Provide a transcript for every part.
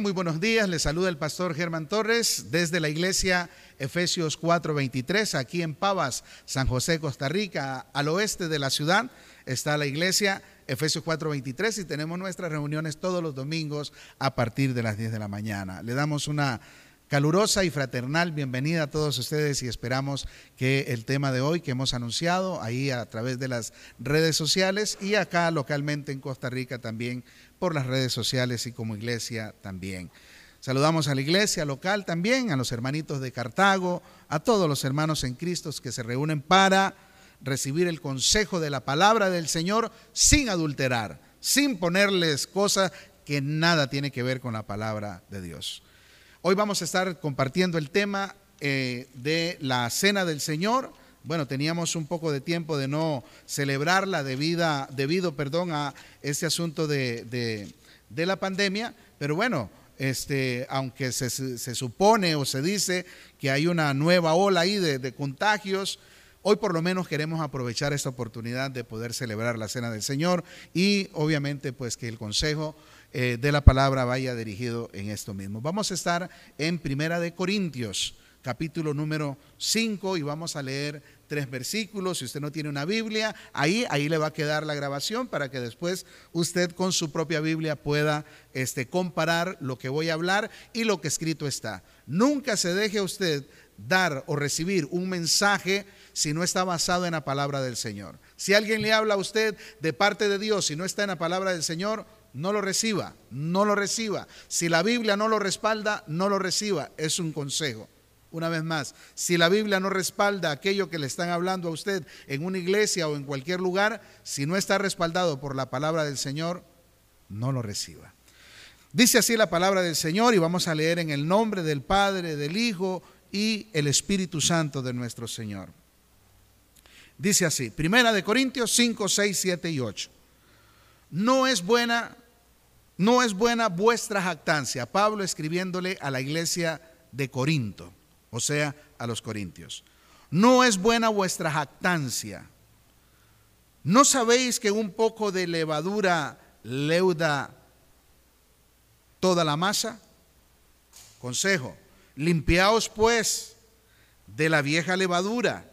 muy buenos días. Les saluda el pastor Germán Torres desde la iglesia Efesios 4:23, aquí en Pavas, San José, Costa Rica, al oeste de la ciudad. Está la iglesia Efesios 4:23 y tenemos nuestras reuniones todos los domingos a partir de las 10 de la mañana. Le damos una calurosa y fraternal bienvenida a todos ustedes y esperamos que el tema de hoy que hemos anunciado ahí a través de las redes sociales y acá localmente en Costa Rica también por las redes sociales y como iglesia también. Saludamos a la iglesia local también, a los hermanitos de Cartago, a todos los hermanos en Cristo que se reúnen para recibir el consejo de la palabra del Señor sin adulterar, sin ponerles cosas que nada tiene que ver con la palabra de Dios. Hoy vamos a estar compartiendo el tema eh, de la cena del Señor bueno, teníamos un poco de tiempo de no celebrarla debido perdón, a ese asunto de, la pandemia, pero bueno, este, aunque se, supone o se dice que hay una nueva ola ahí de, contagios, hoy por lo menos queremos aprovechar esta oportunidad de poder celebrar la Cena del Señor y obviamente pues que el consejo eh, de la palabra vaya dirigido en esto mismo. Vamos a estar en Primera de Corintios capítulo número 5 y vamos a leer tres versículos. Si usted no tiene una Biblia, ahí, ahí le va a quedar la grabación para que después usted con su propia Biblia pueda este, comparar lo que voy a hablar y lo que escrito está. Nunca se deje usted dar o recibir un mensaje si no está basado en la palabra del Señor. Si alguien le habla a usted de parte de Dios y no está en la palabra del Señor, no lo reciba, no lo reciba. Si la Biblia no lo respalda, no lo reciba. Es un consejo. Una vez más, si la Biblia no respalda aquello que le están hablando a usted en una iglesia o en cualquier lugar, si no está respaldado por la palabra del Señor, no lo reciba. Dice así la palabra del Señor y vamos a leer en el nombre del Padre, del Hijo y el Espíritu Santo de nuestro Señor. Dice así, Primera de Corintios 5, 6, 7 y 8. No es buena, no es buena vuestra jactancia. Pablo escribiéndole a la iglesia de Corinto o sea, a los corintios. No es buena vuestra jactancia. ¿No sabéis que un poco de levadura leuda toda la masa? Consejo, limpiaos pues de la vieja levadura,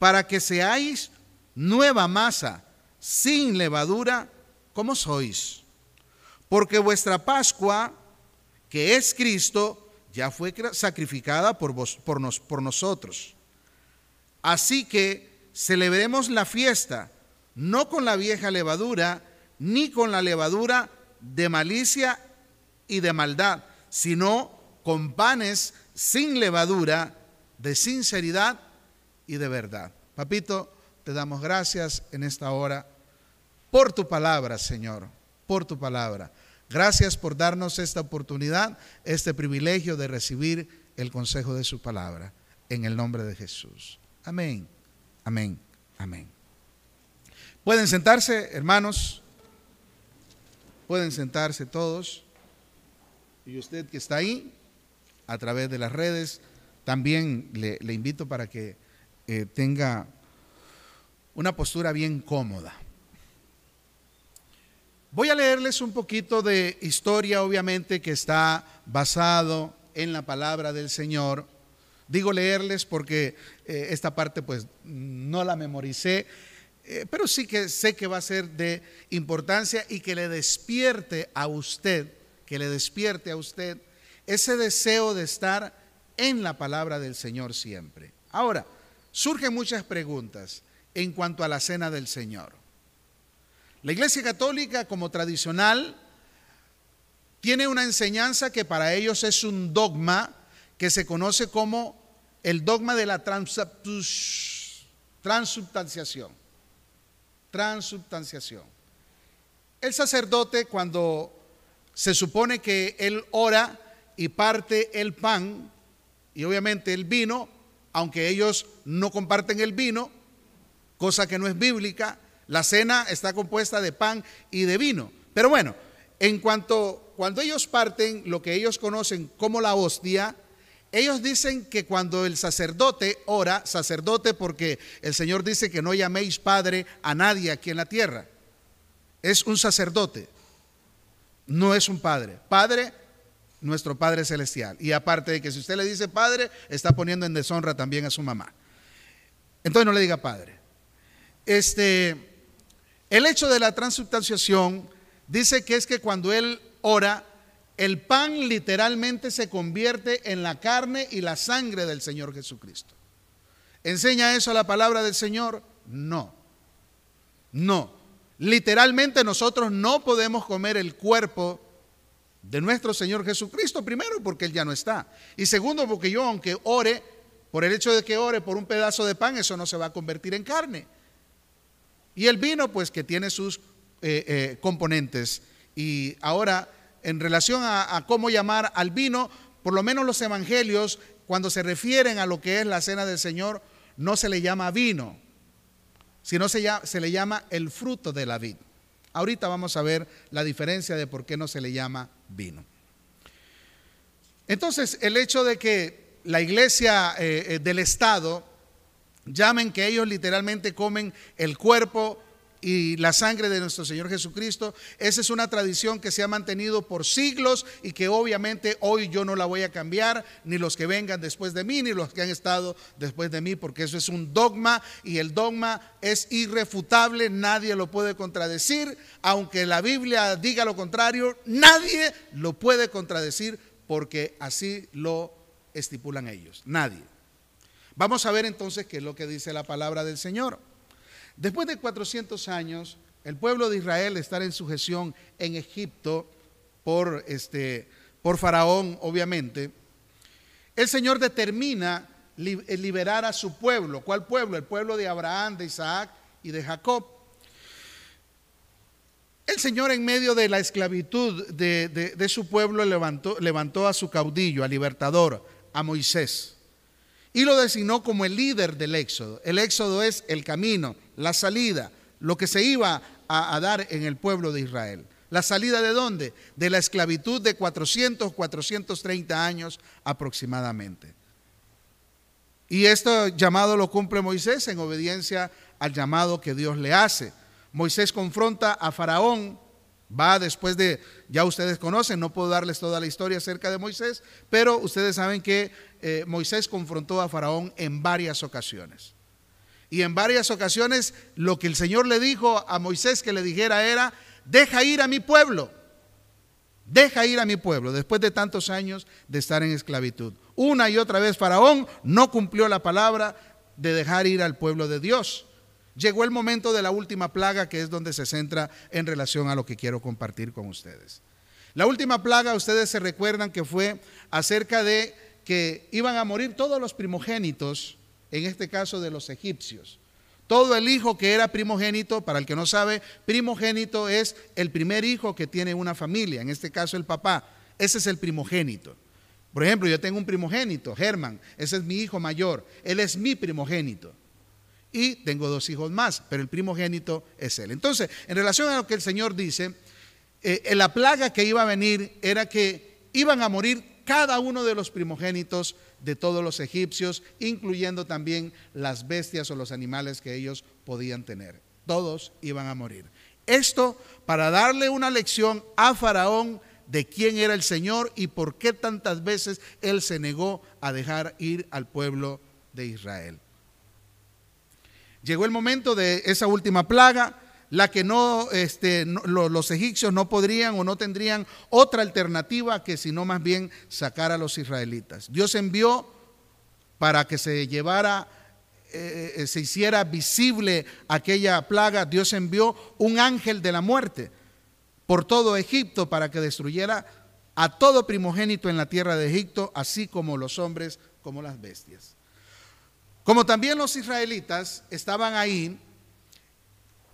para que seáis nueva masa, sin levadura, como sois. Porque vuestra Pascua, que es Cristo, ya fue sacrificada por, vos, por, nos, por nosotros. Así que celebremos la fiesta, no con la vieja levadura, ni con la levadura de malicia y de maldad, sino con panes sin levadura, de sinceridad y de verdad. Papito, te damos gracias en esta hora por tu palabra, Señor, por tu palabra. Gracias por darnos esta oportunidad, este privilegio de recibir el consejo de su palabra. En el nombre de Jesús. Amén, amén, amén. Pueden sentarse, hermanos. Pueden sentarse todos. Y usted que está ahí, a través de las redes, también le, invito para que eh, tenga una postura bien cómoda. Voy a leerles un poquito de historia, obviamente, que está basado en la palabra del Señor. Digo leerles porque eh, esta parte pues no la memoricé, eh, pero sí que sé que va a ser de importancia y que le despierte a usted, que le despierte a usted ese deseo de estar en la palabra del Señor siempre. Ahora, surgen muchas preguntas en cuanto a la cena del Señor. La Iglesia Católica, como tradicional, tiene una enseñanza que para ellos es un dogma que se conoce como el dogma de la transubstanciación. Transubstanciación. El sacerdote cuando se supone que él ora y parte el pan y obviamente el vino, aunque ellos no comparten el vino, cosa que no es bíblica, la cena está compuesta de pan y de vino. Pero bueno, en cuanto cuando ellos parten lo que ellos conocen como la hostia, ellos dicen que cuando el sacerdote ora, sacerdote porque el Señor dice que no llaméis padre a nadie aquí en la tierra. Es un sacerdote, no es un padre. Padre nuestro Padre Celestial. Y aparte de que si usted le dice Padre, está poniendo en deshonra también a su mamá. Entonces no le diga Padre. Este, el hecho de la transubstanciación dice que es que cuando él ora, el pan literalmente se convierte en la carne y la sangre del Señor Jesucristo. ¿Enseña eso la palabra del Señor? No. No. Literalmente nosotros no podemos comer el cuerpo de nuestro Señor Jesucristo, primero porque Él ya no está. Y segundo porque yo, aunque ore, por el hecho de que ore por un pedazo de pan, eso no se va a convertir en carne. Y el vino, pues que tiene sus eh, eh, componentes. Y ahora, en relación a, cómo llamar al vino, por lo menos los evangelios, cuando se refieren a lo que es la cena del Señor, no se le llama vino, sino se, se le llama el fruto de la vid. Ahorita vamos a ver la diferencia de por qué no se le llama vino. Entonces, el hecho de que la iglesia eh, del Estado llamen que ellos literalmente comen el cuerpo y la sangre de nuestro Señor Jesucristo. Esa es una tradición que se ha mantenido por siglos y que obviamente hoy yo no la voy a cambiar, ni los que vengan después de mí, ni los que han estado después de mí, porque eso es un dogma y el dogma es irrefutable, nadie lo puede contradecir, aunque la Biblia diga lo contrario, nadie lo puede contradecir porque así lo estipulan ellos, nadie. Vamos a ver entonces qué es lo que dice la palabra del Señor. Después de 400 años, el pueblo de Israel estar en sujeción en Egipto por, este, por Faraón, obviamente, el Señor determina eh, liberar a su pueblo. ¿Cuál pueblo? El pueblo de Abraham, de Isaac y de Jacob. El Señor en medio de la esclavitud de, su pueblo levantó, levantó a su caudillo, a libertador, a Moisés y lo designó como el líder del éxodo. El éxodo es el camino, la salida, lo que se iba a, dar en el pueblo de Israel. ¿La salida de dónde? De la esclavitud de 400, 430 años aproximadamente. Y este llamado lo cumple Moisés en obediencia al llamado que Dios le hace. Moisés confronta a Faraón, va después de, ya ustedes conocen, no puedo darles toda la historia acerca de Moisés, pero ustedes saben que eh, Moisés confrontó a Faraón en varias ocasiones. Y en varias ocasiones lo que el Señor le dijo a Moisés que le dijera era, deja ir a mi pueblo, deja ir a mi pueblo, después de tantos años de estar en esclavitud. Una y otra vez Faraón no cumplió la palabra de dejar ir al pueblo de Dios. Llegó el momento de la última plaga, que es donde se centra en relación a lo que quiero compartir con ustedes. La última plaga, ustedes se recuerdan que fue acerca de que iban a morir todos los primogénitos, en este caso de los egipcios. Todo el hijo que era primogénito, para el que no sabe, primogénito es el primer hijo que tiene una familia, en este caso el papá. Ese es el primogénito. Por ejemplo, yo tengo un primogénito, Germán, ese es mi hijo mayor, él es mi primogénito. Y tengo dos hijos más, pero el primogénito es él. Entonces, en relación a lo que el Señor dice, eh, la plaga que iba a venir era que iban a morir cada uno de los primogénitos de todos los egipcios, incluyendo también las bestias o los animales que ellos podían tener. Todos iban a morir. Esto para darle una lección a Faraón de quién era el Señor y por qué tantas veces él se negó a dejar ir al pueblo de Israel. Llegó el momento de esa última plaga la que no, este, los egipcios no podrían o no tendrían otra alternativa que sino más bien sacar a los israelitas. Dios envió para que se llevara, eh, eh, se hiciera visible aquella plaga, Dios envió un ángel de la muerte por todo Egipto para que destruyera a todo primogénito en la tierra de Egipto, así como los hombres como las bestias. Como también los israelitas estaban ahí,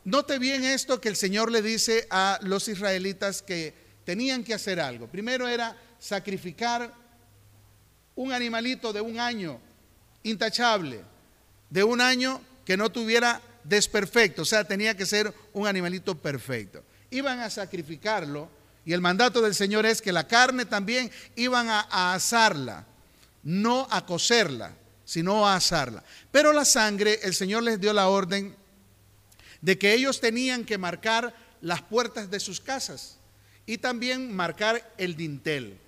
Note bien esto que el Señor le dice a los israelitas que tenían que hacer algo. Primero era sacrificar un animalito de un año intachable, de un año que no tuviera desperfecto, o sea, tenía que ser un animalito perfecto. Iban a sacrificarlo y el mandato del Señor es que la carne también iban a, a asarla, no a cocerla, sino a asarla. Pero la sangre, el Señor les dio la orden de que ellos tenían que marcar las puertas de sus casas y también marcar el dintel.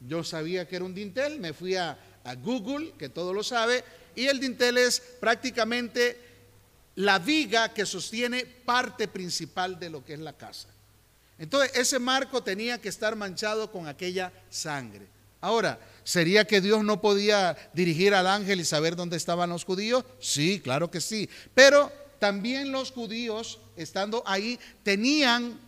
Yo sabía que era un dintel, me fui a, Google, que todo lo sabe, y el dintel es prácticamente la viga que sostiene parte principal de lo que es la casa. Entonces, ese marco tenía que estar manchado con aquella sangre. Ahora, ¿sería que Dios no podía dirigir al ángel y saber dónde estaban los judíos? Sí, claro que sí. Pero también los judíos, estando ahí, tenían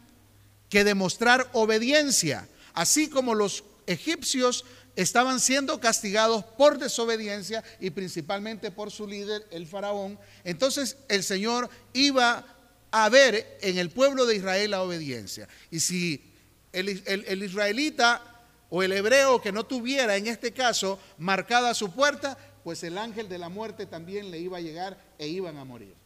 que demostrar obediencia, así como los egipcios estaban siendo castigados por desobediencia y principalmente por su líder, el faraón. Entonces el Señor iba a ver en el pueblo de Israel la obediencia. Y si el, israelita o el hebreo que no tuviera en este caso marcada su puerta, pues el ángel de la muerte también le iba a llegar e iban a morir.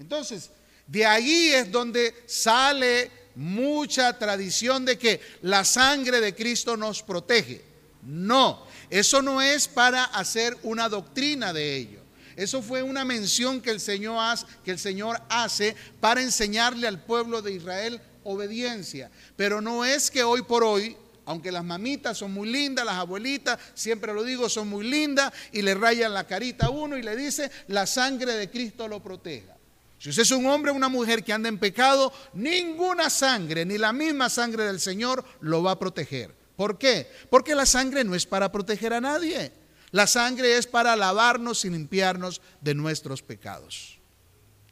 Entonces, de ahí es donde sale mucha tradición de que la sangre de Cristo nos protege. No, eso no es para hacer una doctrina de ello. Eso fue una mención que el Señor hace, que el Señor hace para enseñarle al pueblo de Israel obediencia. Pero no es que hoy por hoy, aunque las mamitas son muy lindas, las abuelitas, siempre lo digo, son muy lindas y le rayan la carita a uno y le dice, la sangre de Cristo lo proteja. Si usted es un hombre o una mujer que anda en pecado, ninguna sangre, ni la misma sangre del Señor lo va a proteger. ¿Por qué? Porque la sangre no es para proteger a nadie. La sangre es para lavarnos y limpiarnos de nuestros pecados.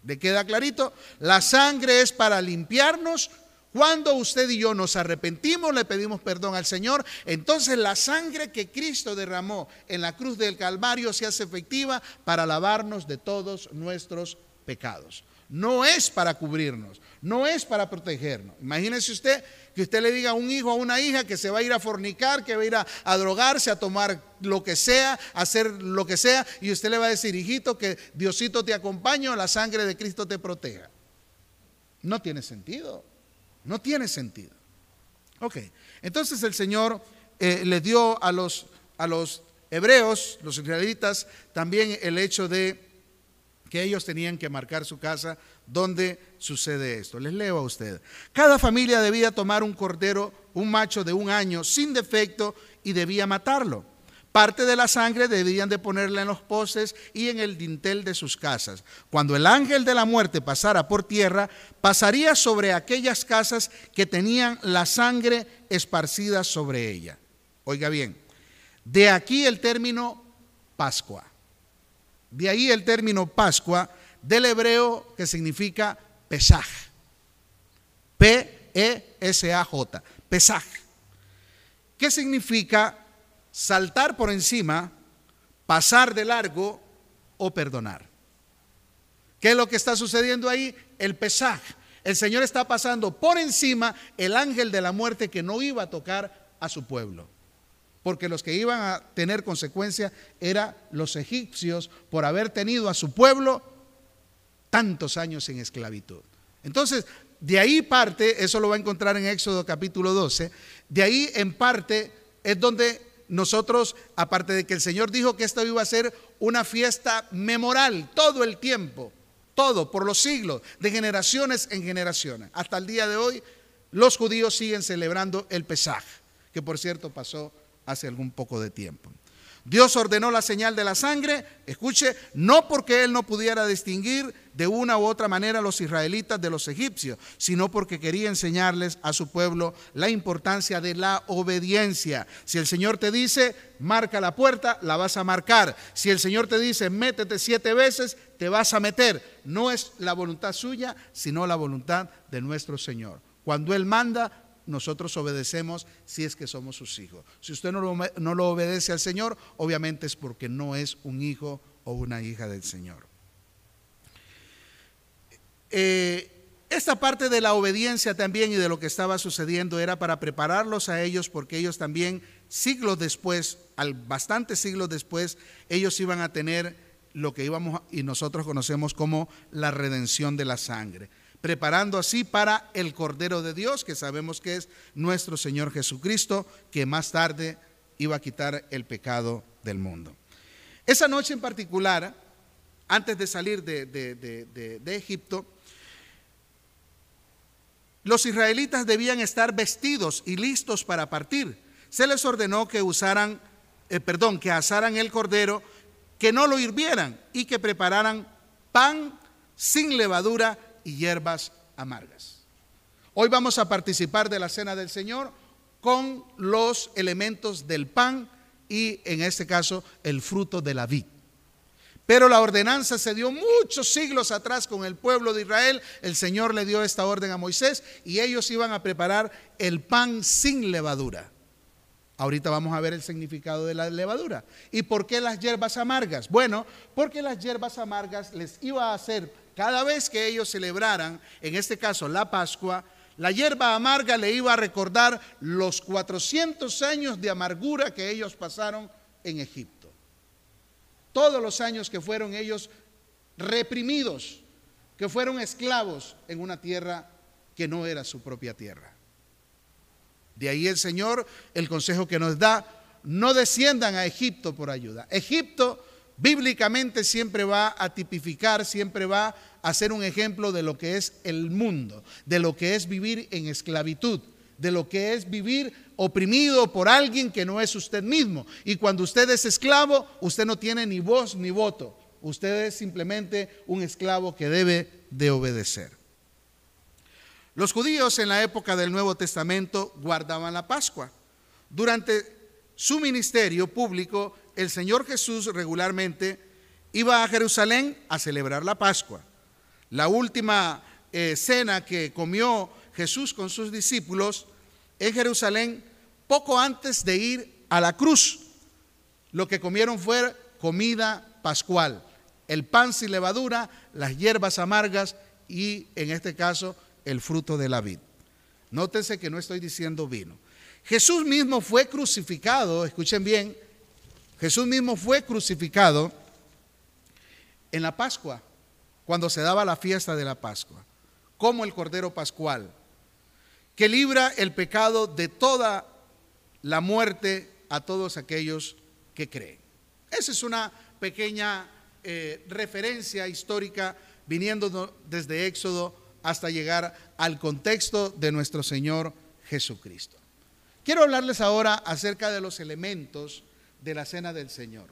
¿Le queda clarito? La sangre es para limpiarnos. Cuando usted y yo nos arrepentimos, le pedimos perdón al Señor, entonces la sangre que Cristo derramó en la cruz del Calvario se hace efectiva para lavarnos de todos nuestros pecados. No es para cubrirnos, no es para protegernos. Imagínese usted que usted le diga a un hijo o a una hija que se va a ir a fornicar, que va a ir a, drogarse, a tomar lo que sea, a hacer lo que sea, y usted le va a decir, hijito, que Diosito te acompañe, la sangre de Cristo te proteja. No tiene sentido, no tiene sentido. Ok, entonces el Señor eh, le dio a los, a los hebreos, los israelitas, también el hecho de que ellos tenían que marcar su casa donde sucede esto. Les leo a usted. Cada familia debía tomar un cordero, un macho de un año sin defecto y debía matarlo. Parte de la sangre debían de ponerla en los postes y en el dintel de sus casas. Cuando el ángel de la muerte pasara por tierra, pasaría sobre aquellas casas que tenían la sangre esparcida sobre ella. Oiga bien, de aquí el término Pascua. De ahí el término Pascua del hebreo que significa Pesaj. P-E-S-A-J. Pesaj. ¿Qué significa saltar por encima, pasar de largo o perdonar? ¿Qué es lo que está sucediendo ahí? El Pesaj. El Señor está pasando por encima el ángel de la muerte que no iba a tocar a su pueblo porque los que iban a tener consecuencias eran los egipcios por haber tenido a su pueblo tantos años en esclavitud. Entonces, de ahí parte, eso lo va a encontrar en Éxodo capítulo 12, de ahí en parte es donde nosotros, aparte de que el Señor dijo que esto iba a ser una fiesta memoral todo el tiempo, todo, por los siglos, de generaciones en generaciones. Hasta el día de hoy, los judíos siguen celebrando el Pesaj, que por cierto pasó hace algún poco de tiempo. Dios ordenó la señal de la sangre, escuche, no porque Él no pudiera distinguir de una u otra manera a los israelitas de los egipcios, sino porque quería enseñarles a su pueblo la importancia de la obediencia. Si el Señor te dice, marca la puerta, la vas a marcar. Si el Señor te dice, métete siete veces, te vas a meter. No es la voluntad suya, sino la voluntad de nuestro Señor. Cuando Él manda, nosotros obedecemos si es que somos sus hijos. Si usted no lo, obedece al Señor, obviamente es porque no es un hijo o una hija del Señor. Eh, esta parte de la obediencia también y de lo que estaba sucediendo era para prepararlos a ellos porque ellos también siglos después, al bastantes siglos después, ellos iban a tener lo que íbamos y nosotros conocemos como la redención de la sangre preparando así para el Cordero de Dios, que sabemos que es nuestro Señor Jesucristo, que más tarde iba a quitar el pecado del mundo. Esa noche en particular, antes de salir de, Egipto, los israelitas debían estar vestidos y listos para partir. se les ordenó que usaran, eh, perdón, que asaran el cordero, que no lo hirvieran y que prepararan pan sin levadura y hierbas amargas. Hoy vamos a participar de la cena del Señor con los elementos del pan y en este caso el fruto de la vid. Pero la ordenanza se dio muchos siglos atrás con el pueblo de Israel. El Señor le dio esta orden a Moisés y ellos iban a preparar el pan sin levadura. Ahorita vamos a ver el significado de la levadura. ¿Y por qué las hierbas amargas? Bueno, porque las hierbas amargas les iba a hacer, cada vez que ellos celebraran, en este caso la Pascua, la hierba amarga le iba a recordar los 400 años de amargura que ellos pasaron en Egipto todos los años que fueron ellos reprimidos, que fueron esclavos en una tierra que no era su propia tierra. De ahí el Señor, el consejo que nos da, no desciendan a Egipto por ayuda. Egipto bíblicamente siempre va a tipificar, siempre va a ser un ejemplo de lo que es el mundo, de lo que es vivir en esclavitud, de lo que es vivir oprimido por alguien que no es usted mismo. Y cuando usted es esclavo, usted no tiene ni voz ni voto. Usted es simplemente un esclavo que debe de obedecer. Los judíos en la época del Nuevo Testamento guardaban la Pascua. Durante su ministerio público, el Señor Jesús regularmente iba a Jerusalén a celebrar la Pascua. La última eh, cena que comió Jesús con sus discípulos en Jerusalén poco antes de ir a la cruz. Lo que comieron fue comida pascual, el pan sin levadura, las hierbas amargas y en este caso el fruto de la vid. Nótense que no estoy diciendo vino. Jesús mismo fue crucificado, escuchen bien, Jesús mismo fue crucificado en la Pascua, cuando se daba la fiesta de la Pascua, como el Cordero Pascual que libra el pecado de toda la muerte a todos aquellos que creen. Esa es una pequeña eh, referencia histórica viniendo desde Éxodo hasta llegar al contexto de nuestro Señor Jesucristo. Quiero hablarles ahora acerca de los elementos de la cena del Señor.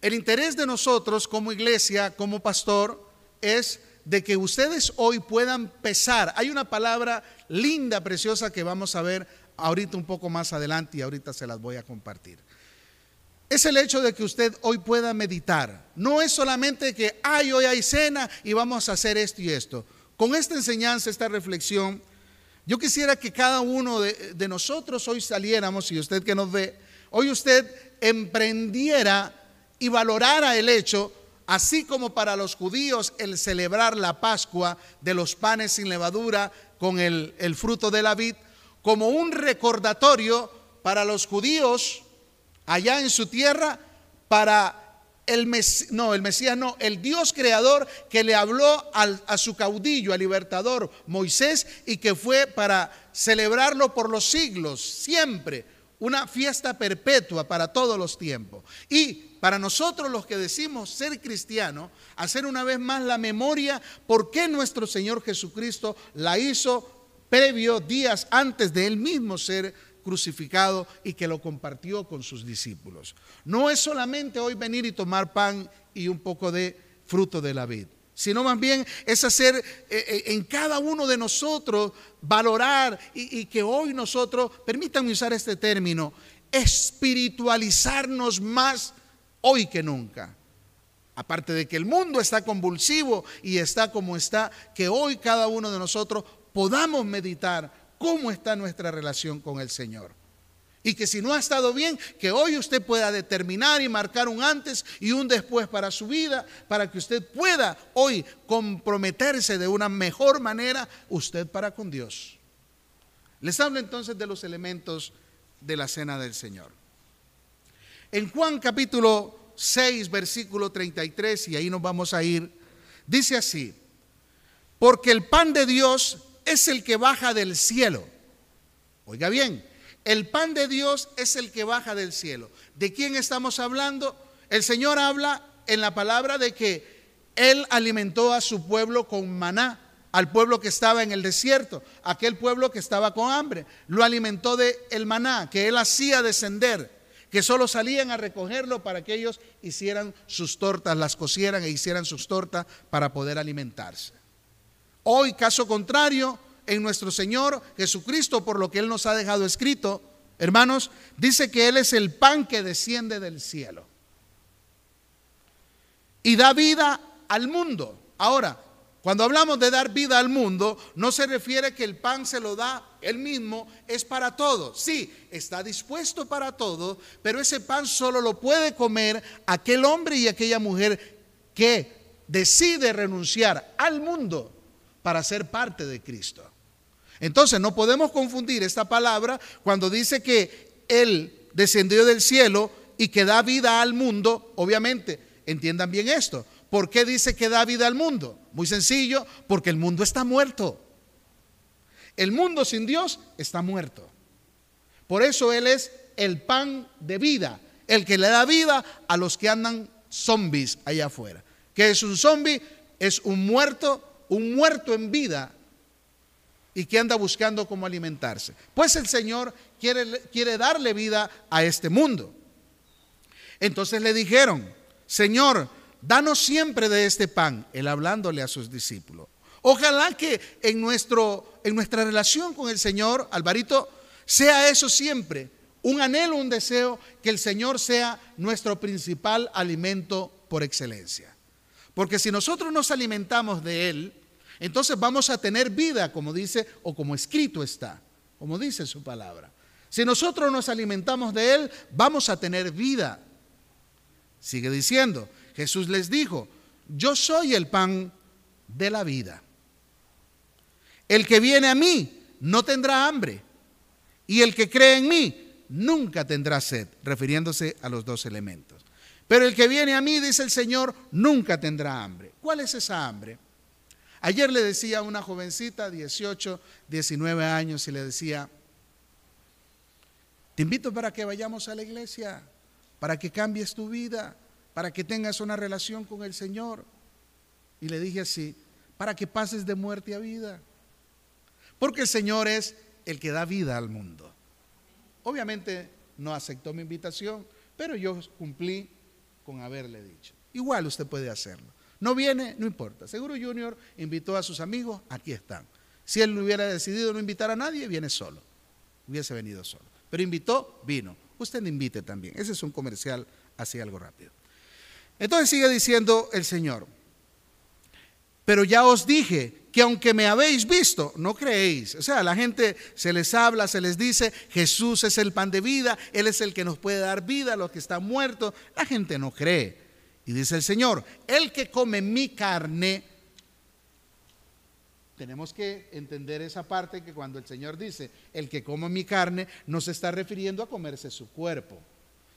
El interés de nosotros como iglesia, como pastor, es de que ustedes hoy puedan pesar. Hay una palabra linda, preciosa que vamos a ver ahorita un poco más adelante y ahorita se las voy a compartir. Es el hecho de que usted hoy pueda meditar. No es solamente que, ay, hoy hay cena y vamos a hacer esto y esto. Con esta enseñanza, esta reflexión, yo quisiera que cada uno de, de nosotros hoy saliéramos, y usted que nos ve, hoy usted emprendiera y valorara el hecho así como para los judíos el celebrar la Pascua de los panes sin levadura con el, fruto de la vid, como un recordatorio para los judíos allá en su tierra, para el Mesías, no, el Mesías no, el Dios creador que le habló a su caudillo, al libertador Moisés, y que fue para celebrarlo por los siglos, siempre, una fiesta perpetua para todos los tiempos. Y para nosotros los que decimos ser cristianos, hacer una vez más la memoria por qué nuestro Señor Jesucristo la hizo previo días antes de él mismo ser crucificado y que lo compartió con sus discípulos. No es solamente hoy venir y tomar pan y un poco de fruto de la vid, sino más bien es hacer eh, eh, en cada uno de nosotros valorar y, y que hoy nosotros, permítanme usar este término, espiritualizarnos más hoy que nunca. Aparte de que el mundo está convulsivo y está como está, que hoy cada uno de nosotros podamos meditar cómo está nuestra relación con el Señor. Y que si no ha estado bien, que hoy usted pueda determinar y marcar un antes y un después para su vida, para que usted pueda hoy comprometerse de una mejor manera usted para con Dios. Les hablo entonces de los elementos de la cena del Señor. En Juan capítulo 6, versículo 33, y ahí nos vamos a ir, dice así, porque el pan de Dios es el que baja del cielo. Oiga bien, el pan de Dios es el que baja del cielo. ¿De quién estamos hablando? El Señor habla en la palabra de que Él alimentó a su pueblo con maná. al pueblo que estaba en el desierto, aquel pueblo que estaba con hambre. Lo alimentó de el maná que él hacía descender, que solo salían a recogerlo para que ellos hicieran sus tortas, las cocieran e hicieran sus tortas para poder alimentarse. Hoy, caso contrario, en nuestro Señor Jesucristo, por lo que Él nos ha dejado escrito, hermanos, dice que Él es el pan que desciende del cielo y da vida al mundo. Ahora, cuando hablamos de dar vida al mundo, no se refiere que el pan se lo da él mismo, es para todos. Sí, está dispuesto para todos, pero ese pan solo lo puede comer aquel hombre y aquella mujer que decide renunciar al mundo para ser parte de Cristo. Entonces no podemos confundir esta palabra cuando dice que Él descendió del cielo y que da vida al mundo, obviamente, entiendan bien esto. ¿Por qué dice que da vida al mundo? Muy sencillo, porque el mundo está muerto. El mundo sin Dios está muerto. Por eso Él es el pan de vida, el que le da vida a los que andan zombies allá afuera. ¿Qué es un zombie? Es un muerto, un muerto en vida y que anda buscando cómo alimentarse. Pues el Señor quiere, quiere darle vida a este mundo. Entonces le dijeron, Señor, danos siempre de este pan, él hablándole a sus discípulos. Ojalá que en, nuestro, en nuestra relación con el Señor, Alvarito, sea eso siempre, un anhelo, un deseo, que el Señor sea nuestro principal alimento por excelencia. Porque si nosotros nos alimentamos de Él, entonces vamos a tener vida, como dice, o como escrito está, como dice su palabra. Si nosotros nos alimentamos de Él, vamos a tener vida. Sigue diciendo, Jesús les dijo, yo soy el pan de la vida. El que viene a mí no tendrá hambre y el que cree en mí nunca tendrá sed, refiriéndose a los dos elementos. Pero el que viene a mí, dice el Señor, nunca tendrá hambre. ¿Cuál es esa hambre? Ayer le decía a una jovencita, 18, 19 años, y le decía, te invito para que vayamos a la iglesia, para que cambies tu vida, para que tengas una relación con el Señor. Y le dije así, para que pases de muerte a vida. Porque el Señor es el que da vida al mundo. Obviamente no aceptó mi invitación, pero yo cumplí con haberle dicho. Igual usted puede hacerlo. No viene, no importa. Seguro Junior invitó a sus amigos, aquí están. Si él hubiera decidido no invitar a nadie, viene solo. Hubiese venido solo. Pero invitó, vino. Usted invite también. Ese es un comercial así algo rápido. Entonces sigue diciendo el Señor. Pero ya os dije que aunque me habéis visto, no creéis. O sea, la gente se les habla, se les dice, Jesús es el pan de vida, Él es el que nos puede dar vida a los que están muertos. La gente no cree. Y dice el Señor, el que come mi carne, tenemos que entender esa parte que cuando el Señor dice, el que come mi carne, no se está refiriendo a comerse su cuerpo,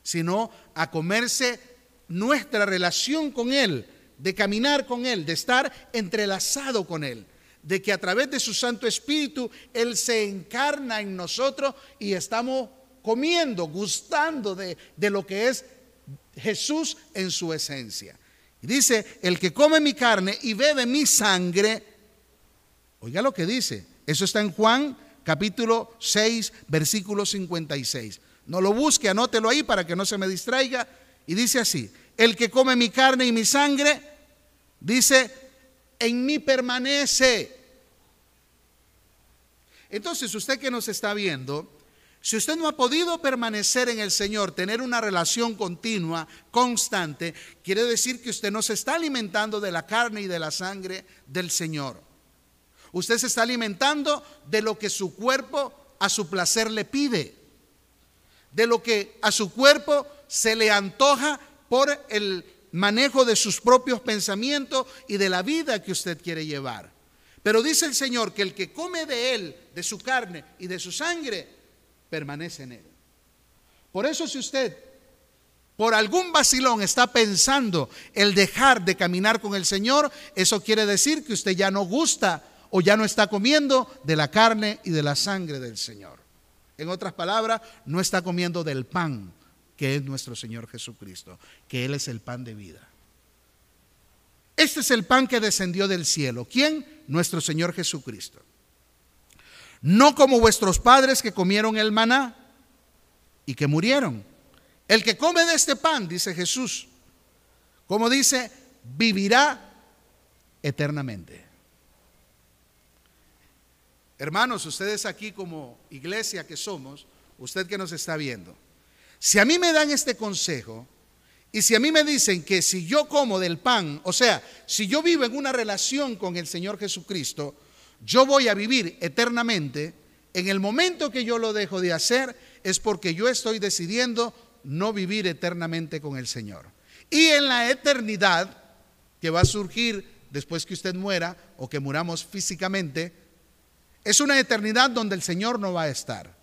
sino a comerse nuestra relación con Él de caminar con Él, de estar entrelazado con Él, de que a través de su Santo Espíritu Él se encarna en nosotros y estamos comiendo, gustando de, de lo que es Jesús en su esencia. Y dice, el que come mi carne y bebe mi sangre, oiga lo que dice, eso está en Juan capítulo 6, versículo 56. No lo busque, anótelo ahí para que no se me distraiga. Y dice así, el que come mi carne y mi sangre, dice, en mí permanece. Entonces, usted que nos está viendo, si usted no ha podido permanecer en el Señor, tener una relación continua, constante, quiere decir que usted no se está alimentando de la carne y de la sangre del Señor. Usted se está alimentando de lo que su cuerpo a su placer le pide, de lo que a su cuerpo se le antoja por el manejo de sus propios pensamientos y de la vida que usted quiere llevar. Pero dice el Señor que el que come de él, de su carne y de su sangre, permanece en él. Por eso si usted por algún vacilón está pensando el dejar de caminar con el Señor, eso quiere decir que usted ya no gusta o ya no está comiendo de la carne y de la sangre del Señor. En otras palabras, no está comiendo del pan que es nuestro Señor Jesucristo, que Él es el pan de vida. Este es el pan que descendió del cielo. ¿Quién? nuestro Señor Jesucristo. No como vuestros padres que comieron el maná y que murieron. El que come de este pan, dice Jesús, como dice, vivirá eternamente. Hermanos, ustedes aquí como iglesia que somos, usted que nos está viendo, si a mí me dan este consejo y si a mí me dicen que si yo como del pan, o sea, si yo vivo en una relación con el Señor Jesucristo, yo voy a vivir eternamente, en el momento que yo lo dejo de hacer es porque yo estoy decidiendo no vivir eternamente con el Señor. Y en la eternidad que va a surgir después que usted muera o que muramos físicamente, es una eternidad donde el Señor no va a estar.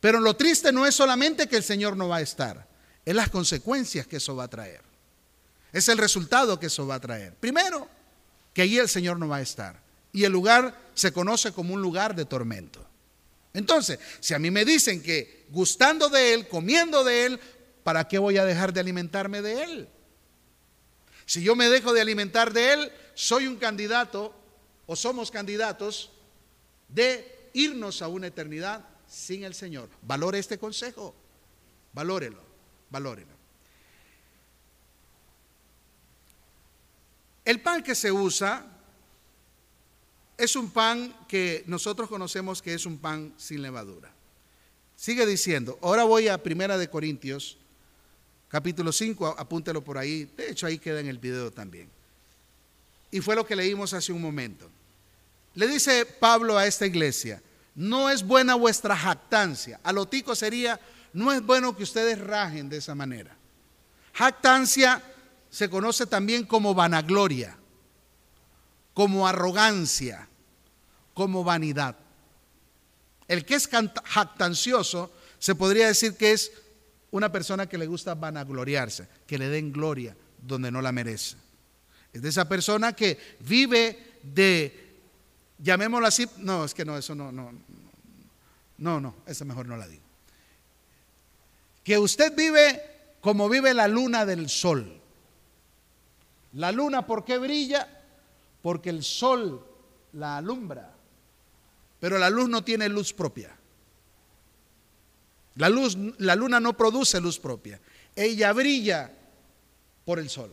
Pero lo triste no es solamente que el Señor no va a estar, es las consecuencias que eso va a traer. Es el resultado que eso va a traer. Primero, que allí el Señor no va a estar. Y el lugar se conoce como un lugar de tormento. Entonces, si a mí me dicen que gustando de Él, comiendo de Él, ¿para qué voy a dejar de alimentarme de Él? Si yo me dejo de alimentar de Él, soy un candidato o somos candidatos de irnos a una eternidad sin el Señor. Valore este consejo, valórelo, valórelo. El pan que se usa es un pan que nosotros conocemos que es un pan sin levadura. Sigue diciendo, ahora voy a Primera de Corintios, capítulo 5, apúntelo por ahí, de hecho ahí queda en el video también. Y fue lo que leímos hace un momento. Le dice Pablo a esta iglesia, no es buena vuestra jactancia. A lo tico sería, no es bueno que ustedes rajen de esa manera. Jactancia se conoce también como vanagloria, como arrogancia, como vanidad. El que es jactancioso se podría decir que es una persona que le gusta vanagloriarse, que le den gloria donde no la merece. Es de esa persona que vive de, llamémoslo así, no, es que no, eso no, no, no, no, esa mejor no la digo. Que usted vive como vive la luna del sol. La luna, ¿por qué brilla? Porque el sol la alumbra. Pero la luz no tiene luz propia. La luz, la luna no produce luz propia. Ella brilla por el sol.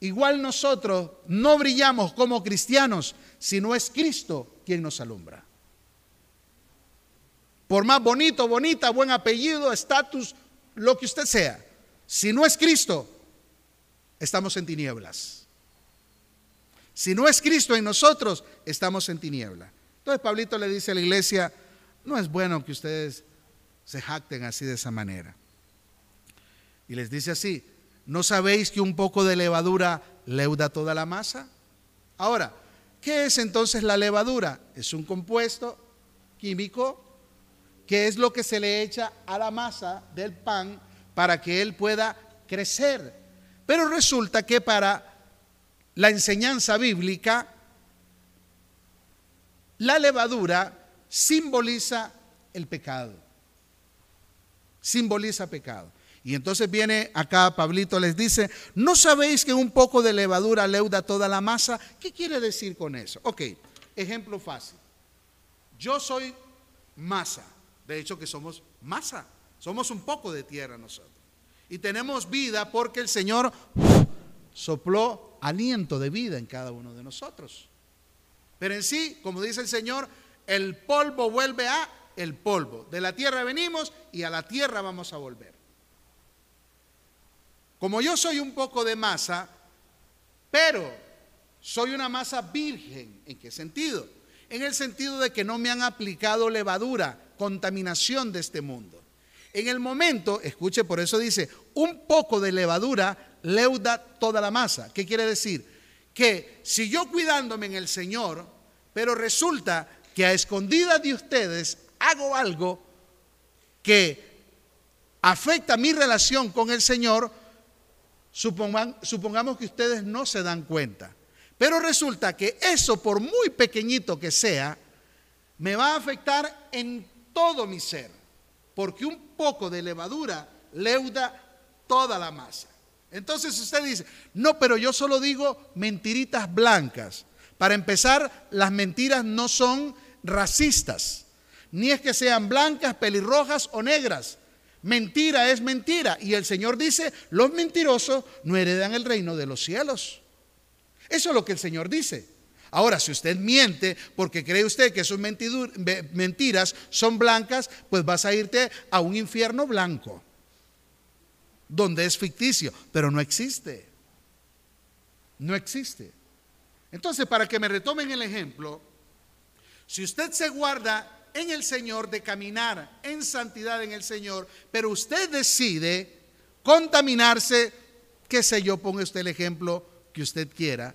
Igual nosotros no brillamos como cristianos si no es Cristo quien nos alumbra. Por más bonito, bonita, buen apellido, estatus, lo que usted sea, si no es Cristo, estamos en tinieblas. Si no es Cristo en nosotros, estamos en tinieblas. Entonces Pablito le dice a la iglesia, no es bueno que ustedes se jacten así de esa manera. Y les dice así, ¿no sabéis que un poco de levadura leuda toda la masa? Ahora, ¿qué es entonces la levadura? Es un compuesto químico que es lo que se le echa a la masa del pan para que él pueda crecer. Pero resulta que para la enseñanza bíblica, la levadura simboliza el pecado simboliza pecado. Y entonces viene acá Pablito les dice, ¿no sabéis que un poco de levadura leuda toda la masa? ¿Qué quiere decir con eso? Ok, ejemplo fácil. Yo soy masa, de hecho que somos masa, somos un poco de tierra nosotros. Y tenemos vida porque el Señor sopló aliento de vida en cada uno de nosotros. Pero en sí, como dice el Señor, el polvo vuelve a el polvo. De la tierra venimos y a la tierra vamos a volver. Como yo soy un poco de masa, pero soy una masa virgen, ¿en qué sentido? En el sentido de que no me han aplicado levadura, contaminación de este mundo. En el momento, escuche, por eso dice, un poco de levadura leuda toda la masa. ¿Qué quiere decir? Que si yo cuidándome en el Señor, pero resulta que a escondidas de ustedes hago algo que afecta mi relación con el Señor, supongamos que ustedes no se dan cuenta. Pero resulta que eso, por muy pequeñito que sea, me va a afectar en todo mi ser, porque un poco de levadura leuda toda la masa. Entonces usted dice, no, pero yo solo digo mentiritas blancas Para empezar, las mentiras no son racistas, ni es que sean blancas, pelirrojas o negras. Mentira es mentira. Y el Señor dice, los mentirosos no heredan el reino de los cielos. Eso es lo que el Señor dice. Ahora, si usted miente porque cree usted que sus mentiras son blancas, pues vas a irte a un infierno blanco, donde es ficticio, pero no existe. No existe. Entonces, para que me retomen el ejemplo, si usted se guarda en el Señor, de caminar en santidad en el Señor, pero usted decide contaminarse, qué sé yo, ponga usted el ejemplo que usted quiera,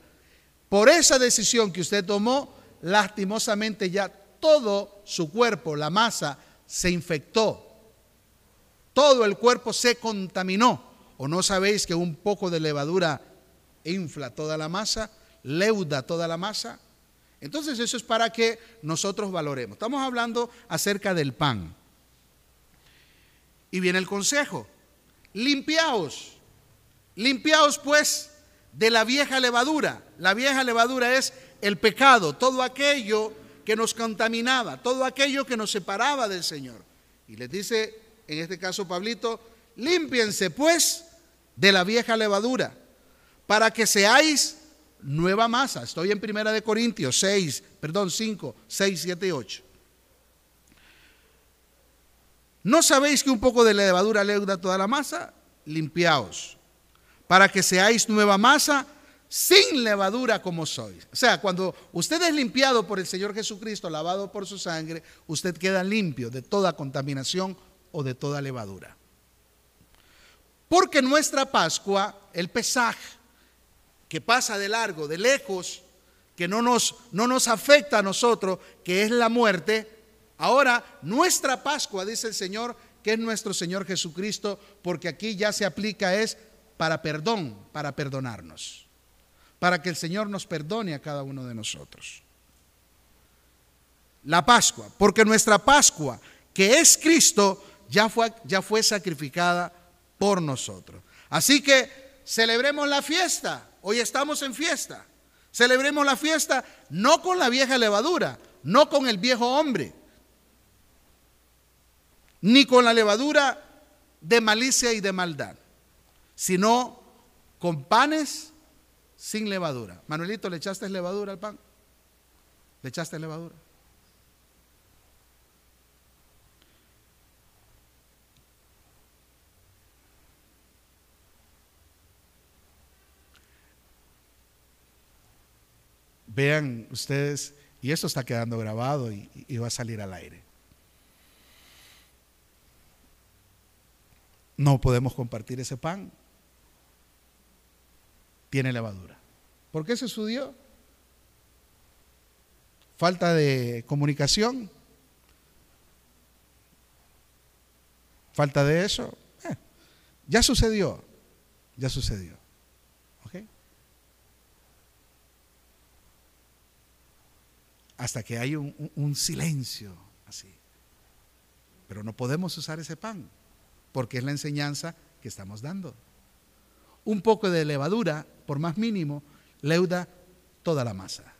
por esa decisión que usted tomó, lastimosamente ya todo su cuerpo, la masa, se infectó. Todo el cuerpo se contaminó. ¿O no sabéis que un poco de levadura infla toda la masa, leuda toda la masa? Entonces eso es para que nosotros valoremos. Estamos hablando acerca del pan. Y viene el consejo. Limpiaos. Limpiaos pues de la vieja levadura. La vieja levadura es el pecado, todo aquello que nos contaminaba, todo aquello que nos separaba del Señor. Y les dice, en este caso Pablito, límpiense pues de la vieja levadura, para que seáis nueva masa. Estoy en Primera de Corintios 6, perdón, 5, 6, 7 y 8. ¿No sabéis que un poco de levadura leuda toda la masa? Limpiaos, para que seáis nueva masa sin levadura como sois. O sea, cuando usted es limpiado por el Señor Jesucristo, lavado por su sangre, usted queda limpio de toda contaminación o de toda levadura. Porque nuestra Pascua, el pesaje, que pasa de largo, de lejos, que no nos, no nos afecta a nosotros, que es la muerte, ahora nuestra Pascua, dice el Señor, que es nuestro Señor Jesucristo, porque aquí ya se aplica es para perdón, para perdonarnos, para que el Señor nos perdone a cada uno de nosotros. La Pascua, porque nuestra Pascua, que es Cristo, ya fue, ya fue sacrificada por nosotros. Así que celebremos la fiesta, Hoy estamos en fiesta. Celebremos la fiesta no con la vieja levadura, no con el viejo hombre, ni con la levadura de malicia y de maldad, sino con panes sin levadura. Manuelito, ¿le echaste levadura al pan? ¿Le echaste levadura? Vean ustedes, y esto está quedando grabado y, va a salir al aire. No podemos compartir ese pan. Tiene levadura. ¿Por qué se sudió? Falta de comunicación. Falta de eso. Eh, ya sucedió. Ya sucedió. Hasta que hay un, silencio así. Pero no podemos usar ese pan, porque es la enseñanza que estamos dando. Un poco de levadura, por más mínimo, leuda toda la masa.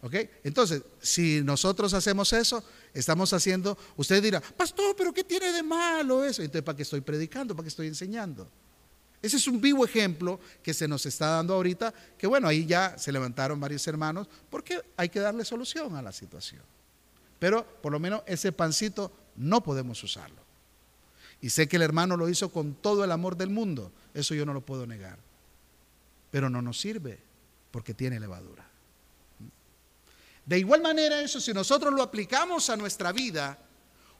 ¿Ok? Entonces, si nosotros hacemos eso, estamos haciendo, usted dirá, pastor, pero ¿qué tiene de malo eso? Entonces, ¿para qué estoy predicando? ¿Para qué estoy enseñando? Ese es un vivo ejemplo que se nos está dando ahorita, que bueno, ahí ya se levantaron varios hermanos, porque hay que darle solución a la situación. Pero por lo menos ese pancito no podemos usarlo. Y sé que el hermano lo hizo con todo el amor del mundo, eso yo no lo puedo negar. Pero no nos sirve porque tiene levadura. De igual manera eso, si nosotros lo aplicamos a nuestra vida,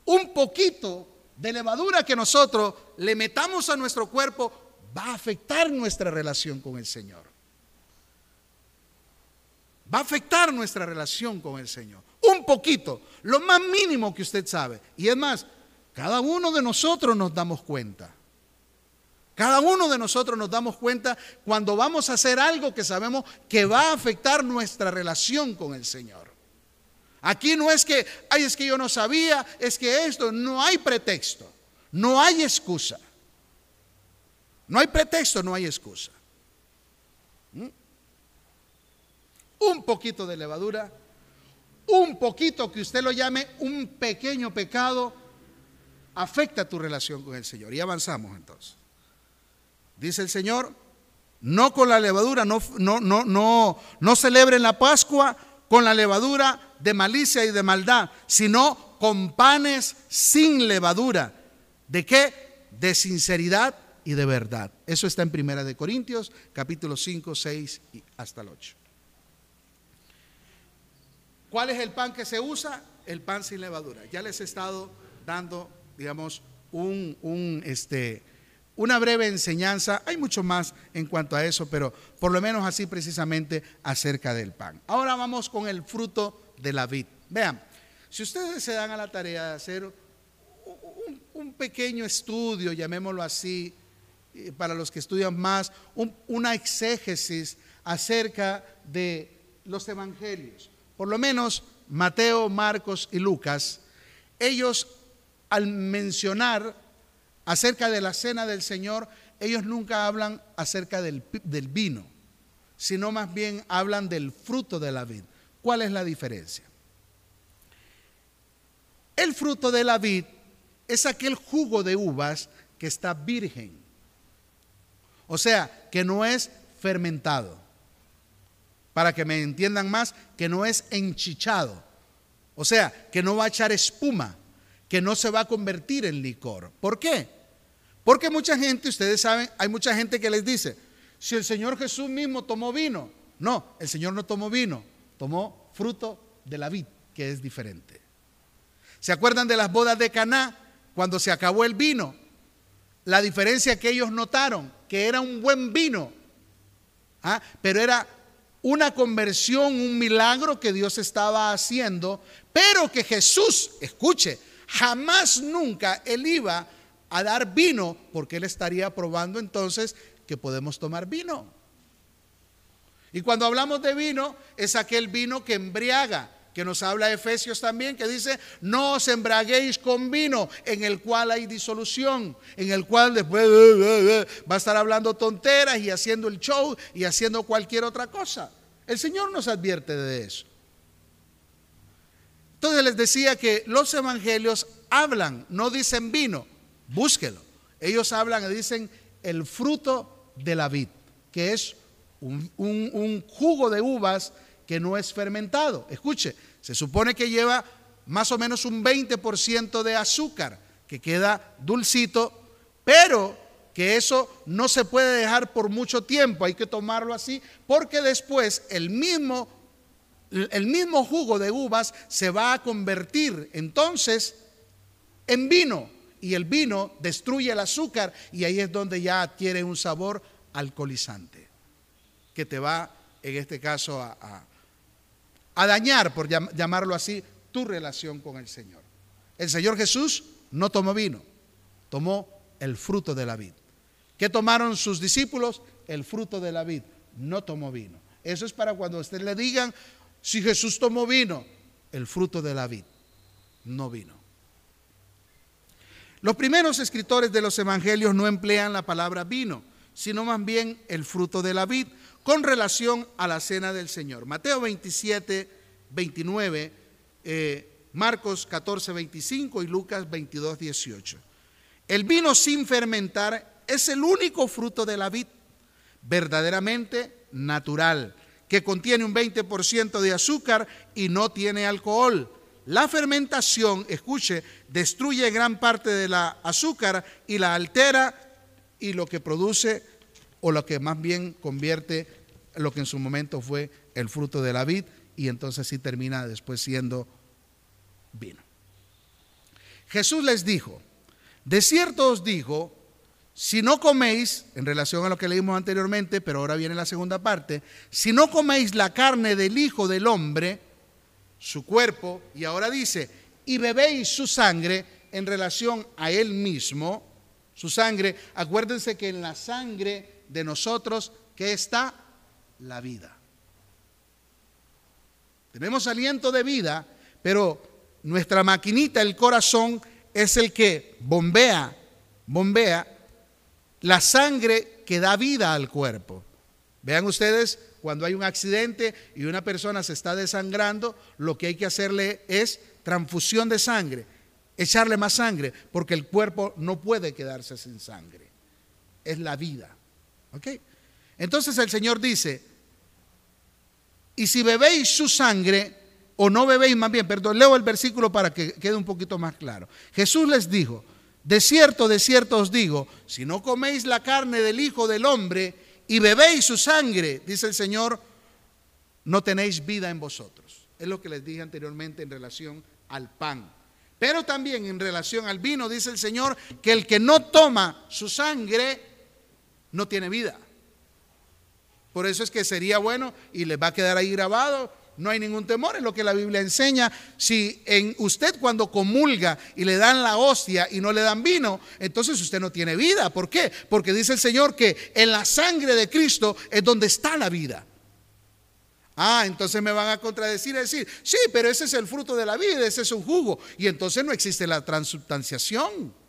un poquito de levadura que nosotros le metamos a nuestro cuerpo va a afectar nuestra relación con el Señor. Va a afectar nuestra relación con el Señor. Un poquito, lo más mínimo que usted sabe. Y es más, cada uno de nosotros nos damos cuenta. Cada uno de nosotros nos damos cuenta cuando vamos a hacer algo que sabemos que va a afectar nuestra relación con el Señor. Aquí no es que, ay, es que yo no sabía, es que esto, no hay pretexto, no hay excusa. No hay pretexto, no hay excusa. ¿Mm? un poquito de levadura, un poquito que usted lo llame un pequeño pecado, afecta tu relación con el Señor. Y avanzamos entonces. Dice el Señor, no con la levadura, no, no, no, no, no celebren la Pascua con la levadura de malicia y de maldad, sino con panes sin levadura. ¿De qué? De sinceridad y de verdad. Eso está en Primera de Corintios, capítulo 5, 6 y hasta el 8. ¿Cuál es el pan que se usa? El pan sin levadura. Ya les he estado dando, digamos, un, un este, una breve enseñanza. Hay mucho más en cuanto a eso, pero por lo menos así precisamente acerca del pan. Ahora vamos con el fruto de la vid. Vean, si ustedes se dan a la tarea de hacer un, pequeño estudio, llamémoslo así, para los que estudian más, una exégesis acerca de los evangelios. Por lo menos Mateo, Marcos y Lucas, ellos al mencionar acerca de la cena del Señor, ellos nunca hablan acerca del, del vino, sino más bien hablan del fruto de la vid. ¿Cuál es la diferencia? El fruto de la vid es aquel jugo de uvas que está virgen. O sea, que no es fermentado. Para que me entiendan más, que no es enchichado. O sea, que no va a echar espuma, que no se va a convertir en licor. ¿Por qué? Porque mucha gente, ustedes saben, hay mucha gente que les dice, si el Señor Jesús mismo tomó vino, no, el Señor no tomó vino, tomó fruto de la vid, que es diferente. ¿Se acuerdan de las bodas de Caná cuando se acabó el vino? La diferencia que ellos notaron, que era un buen vino, ¿ah? pero era una conversión, un milagro que Dios estaba haciendo, pero que Jesús, escuche, jamás nunca él iba a dar vino, porque él estaría probando entonces que podemos tomar vino. Y cuando hablamos de vino, es aquel vino que embriaga, que nos habla Efesios también, que dice, no os embraguéis con vino, en el cual hay disolución, en el cual después eh, eh, eh, va a estar hablando tonteras y haciendo el show y haciendo cualquier otra cosa. El Señor nos advierte de eso. Entonces les decía que los evangelios hablan, no dicen vino, búsquelo. Ellos hablan y dicen el fruto de la vid, que es un, un jugo de uvas que no es fermentado. Escuche, se supone que lleva más o menos un 20% de azúcar, que queda dulcito, pero que eso no se puede dejar por mucho tiempo, hay que tomarlo así, porque después el mismo, el mismo jugo de uvas se va a convertir entonces en vino, y el vino destruye el azúcar, y ahí es donde ya adquiere un sabor alcoholizante, que te va, en este caso, a, a dañar, por llamarlo así, tu relación con el Señor. El Señor Jesús no tomó vino, tomó el fruto de la vid. ¿Qué tomaron sus discípulos? El fruto de la vid, no tomó vino. Eso es para cuando usted le digan, si Jesús tomó vino, el fruto de la vid, no vino. Los primeros escritores de los evangelios no emplean la palabra vino, sino más bien el fruto de la vid con relación a la cena del Señor. Mateo 27, 29, eh, Marcos 14, 25 y Lucas 22, 18. El vino sin fermentar es el único fruto de la vid, verdaderamente natural, que contiene un 20% de azúcar y no tiene alcohol. La fermentación, escuche, destruye gran parte de la azúcar y la altera y lo que produce o lo que más bien convierte lo que en su momento fue el fruto de la vid y entonces sí termina después siendo vino. Jesús les dijo, de cierto os digo, si no coméis, en relación a lo que leímos anteriormente, pero ahora viene la segunda parte, si no coméis la carne del Hijo del Hombre, su cuerpo, y ahora dice, y bebéis su sangre en relación a él mismo, su sangre, acuérdense que en la sangre de nosotros que está la vida. Tenemos aliento de vida, pero nuestra maquinita, el corazón, es el que bombea, bombea la sangre que da vida al cuerpo. Vean ustedes cuando hay un accidente y una persona se está desangrando, lo que hay que hacerle es transfusión de sangre, echarle más sangre, porque el cuerpo no puede quedarse sin sangre. Es la vida. ¿Ok? Entonces el Señor dice, y si bebéis su sangre, o no bebéis más bien, perdón, leo el versículo para que quede un poquito más claro. Jesús les dijo, de cierto, de cierto os digo, si no coméis la carne del Hijo del Hombre y bebéis su sangre, dice el Señor, no tenéis vida en vosotros. Es lo que les dije anteriormente en relación al pan. Pero también en relación al vino, dice el Señor, que el que no toma su sangre no tiene vida. Por eso es que sería bueno y les va a quedar ahí grabado no hay ningún temor en lo que la Biblia enseña. Si en usted cuando comulga y le dan la hostia y no le dan vino, entonces usted no tiene vida. ¿Por qué? Porque dice el Señor que en la sangre de Cristo es donde está la vida. Ah, entonces me van a contradecir y decir, sí, pero ese es el fruto de la vida, ese es un jugo. Y entonces no existe la transubstanciación.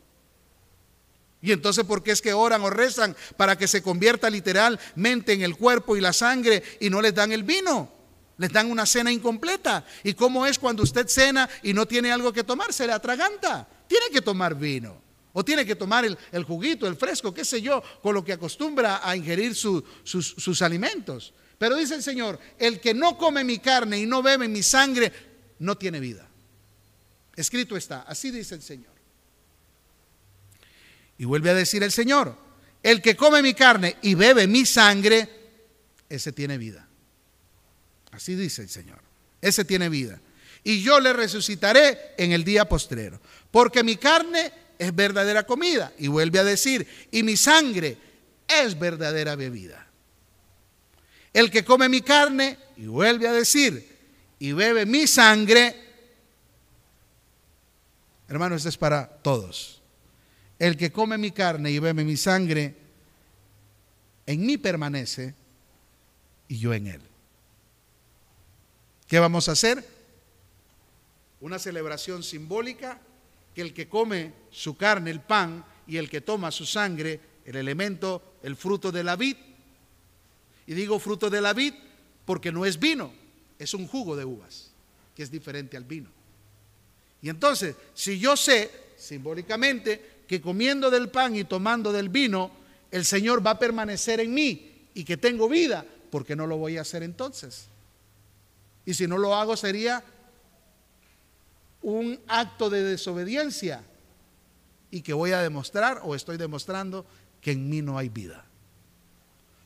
Y entonces, ¿por qué es que oran o rezan para que se convierta literalmente en el cuerpo y la sangre y no les dan el vino? Les dan una cena incompleta. ¿Y cómo es cuando usted cena y no tiene algo que tomar? Se le atraganta. Tiene que tomar vino. O tiene que tomar el, juguito, el fresco, qué sé yo, con lo que acostumbra a ingerir sus, sus alimentos. Pero dice el Señor, el que no come mi carne y no bebe mi sangre, no tiene vida. Escrito está, así dice el Señor. Y vuelve a decir el Señor, el que come mi carne y bebe mi sangre, ese tiene vida. Así dice el Señor. Ese tiene vida. Y yo le resucitaré en el día postrero. Porque mi carne es verdadera comida. Y vuelve a decir, y mi sangre es verdadera bebida. El que come mi carne, y vuelve a decir, y bebe mi sangre, hermano, esto es para todos. El que come mi carne y bebe mi sangre, en mí permanece y yo en él. ¿Qué vamos a hacer? Una celebración simbólica que el que come su carne, el pan, y el que toma su sangre, el elemento, el fruto de la vid. Y digo fruto de la vid porque no es vino, es un jugo de uvas, que es diferente al vino. Y entonces, si yo sé simbólicamente que comiendo del pan y tomando del vino, el Señor va a permanecer en mí y que tengo vida, ¿por qué no lo voy a hacer entonces? Y si no lo hago sería un acto de desobediencia y que voy a demostrar o estoy demostrando que en mí no hay vida.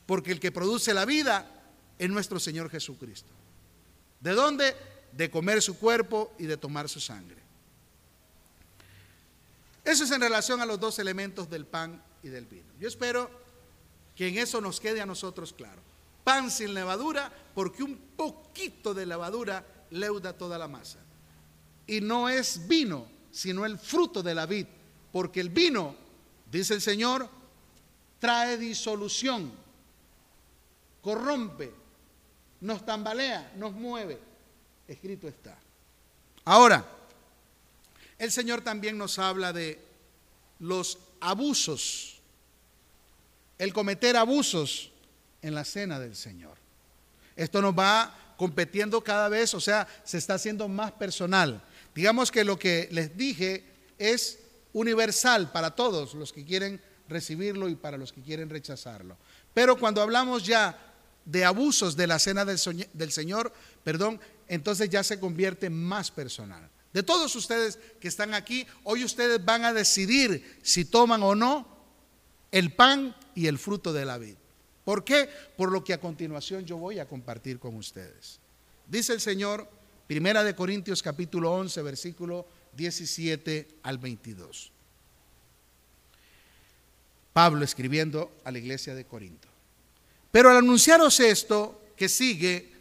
Porque el que produce la vida es nuestro Señor Jesucristo. ¿De dónde? De comer su cuerpo y de tomar su sangre. Eso es en relación a los dos elementos del pan y del vino. Yo espero que en eso nos quede a nosotros claro pan sin levadura, porque un poquito de levadura leuda toda la masa. Y no es vino, sino el fruto de la vid, porque el vino, dice el Señor, trae disolución, corrompe, nos tambalea, nos mueve. Escrito está. Ahora, el Señor también nos habla de los abusos, el cometer abusos en la cena del Señor. Esto nos va competiendo cada vez, o sea, se está haciendo más personal. Digamos que lo que les dije es universal para todos los que quieren recibirlo y para los que quieren rechazarlo. Pero cuando hablamos ya de abusos de la cena del, del Señor, perdón, entonces ya se convierte más personal. De todos ustedes que están aquí, hoy ustedes van a decidir si toman o no el pan y el fruto de la vida. ¿Por qué? Por lo que a continuación yo voy a compartir con ustedes. Dice el Señor, Primera de Corintios capítulo 11, versículo 17 al 22. Pablo escribiendo a la iglesia de Corinto. Pero al anunciaros esto que sigue,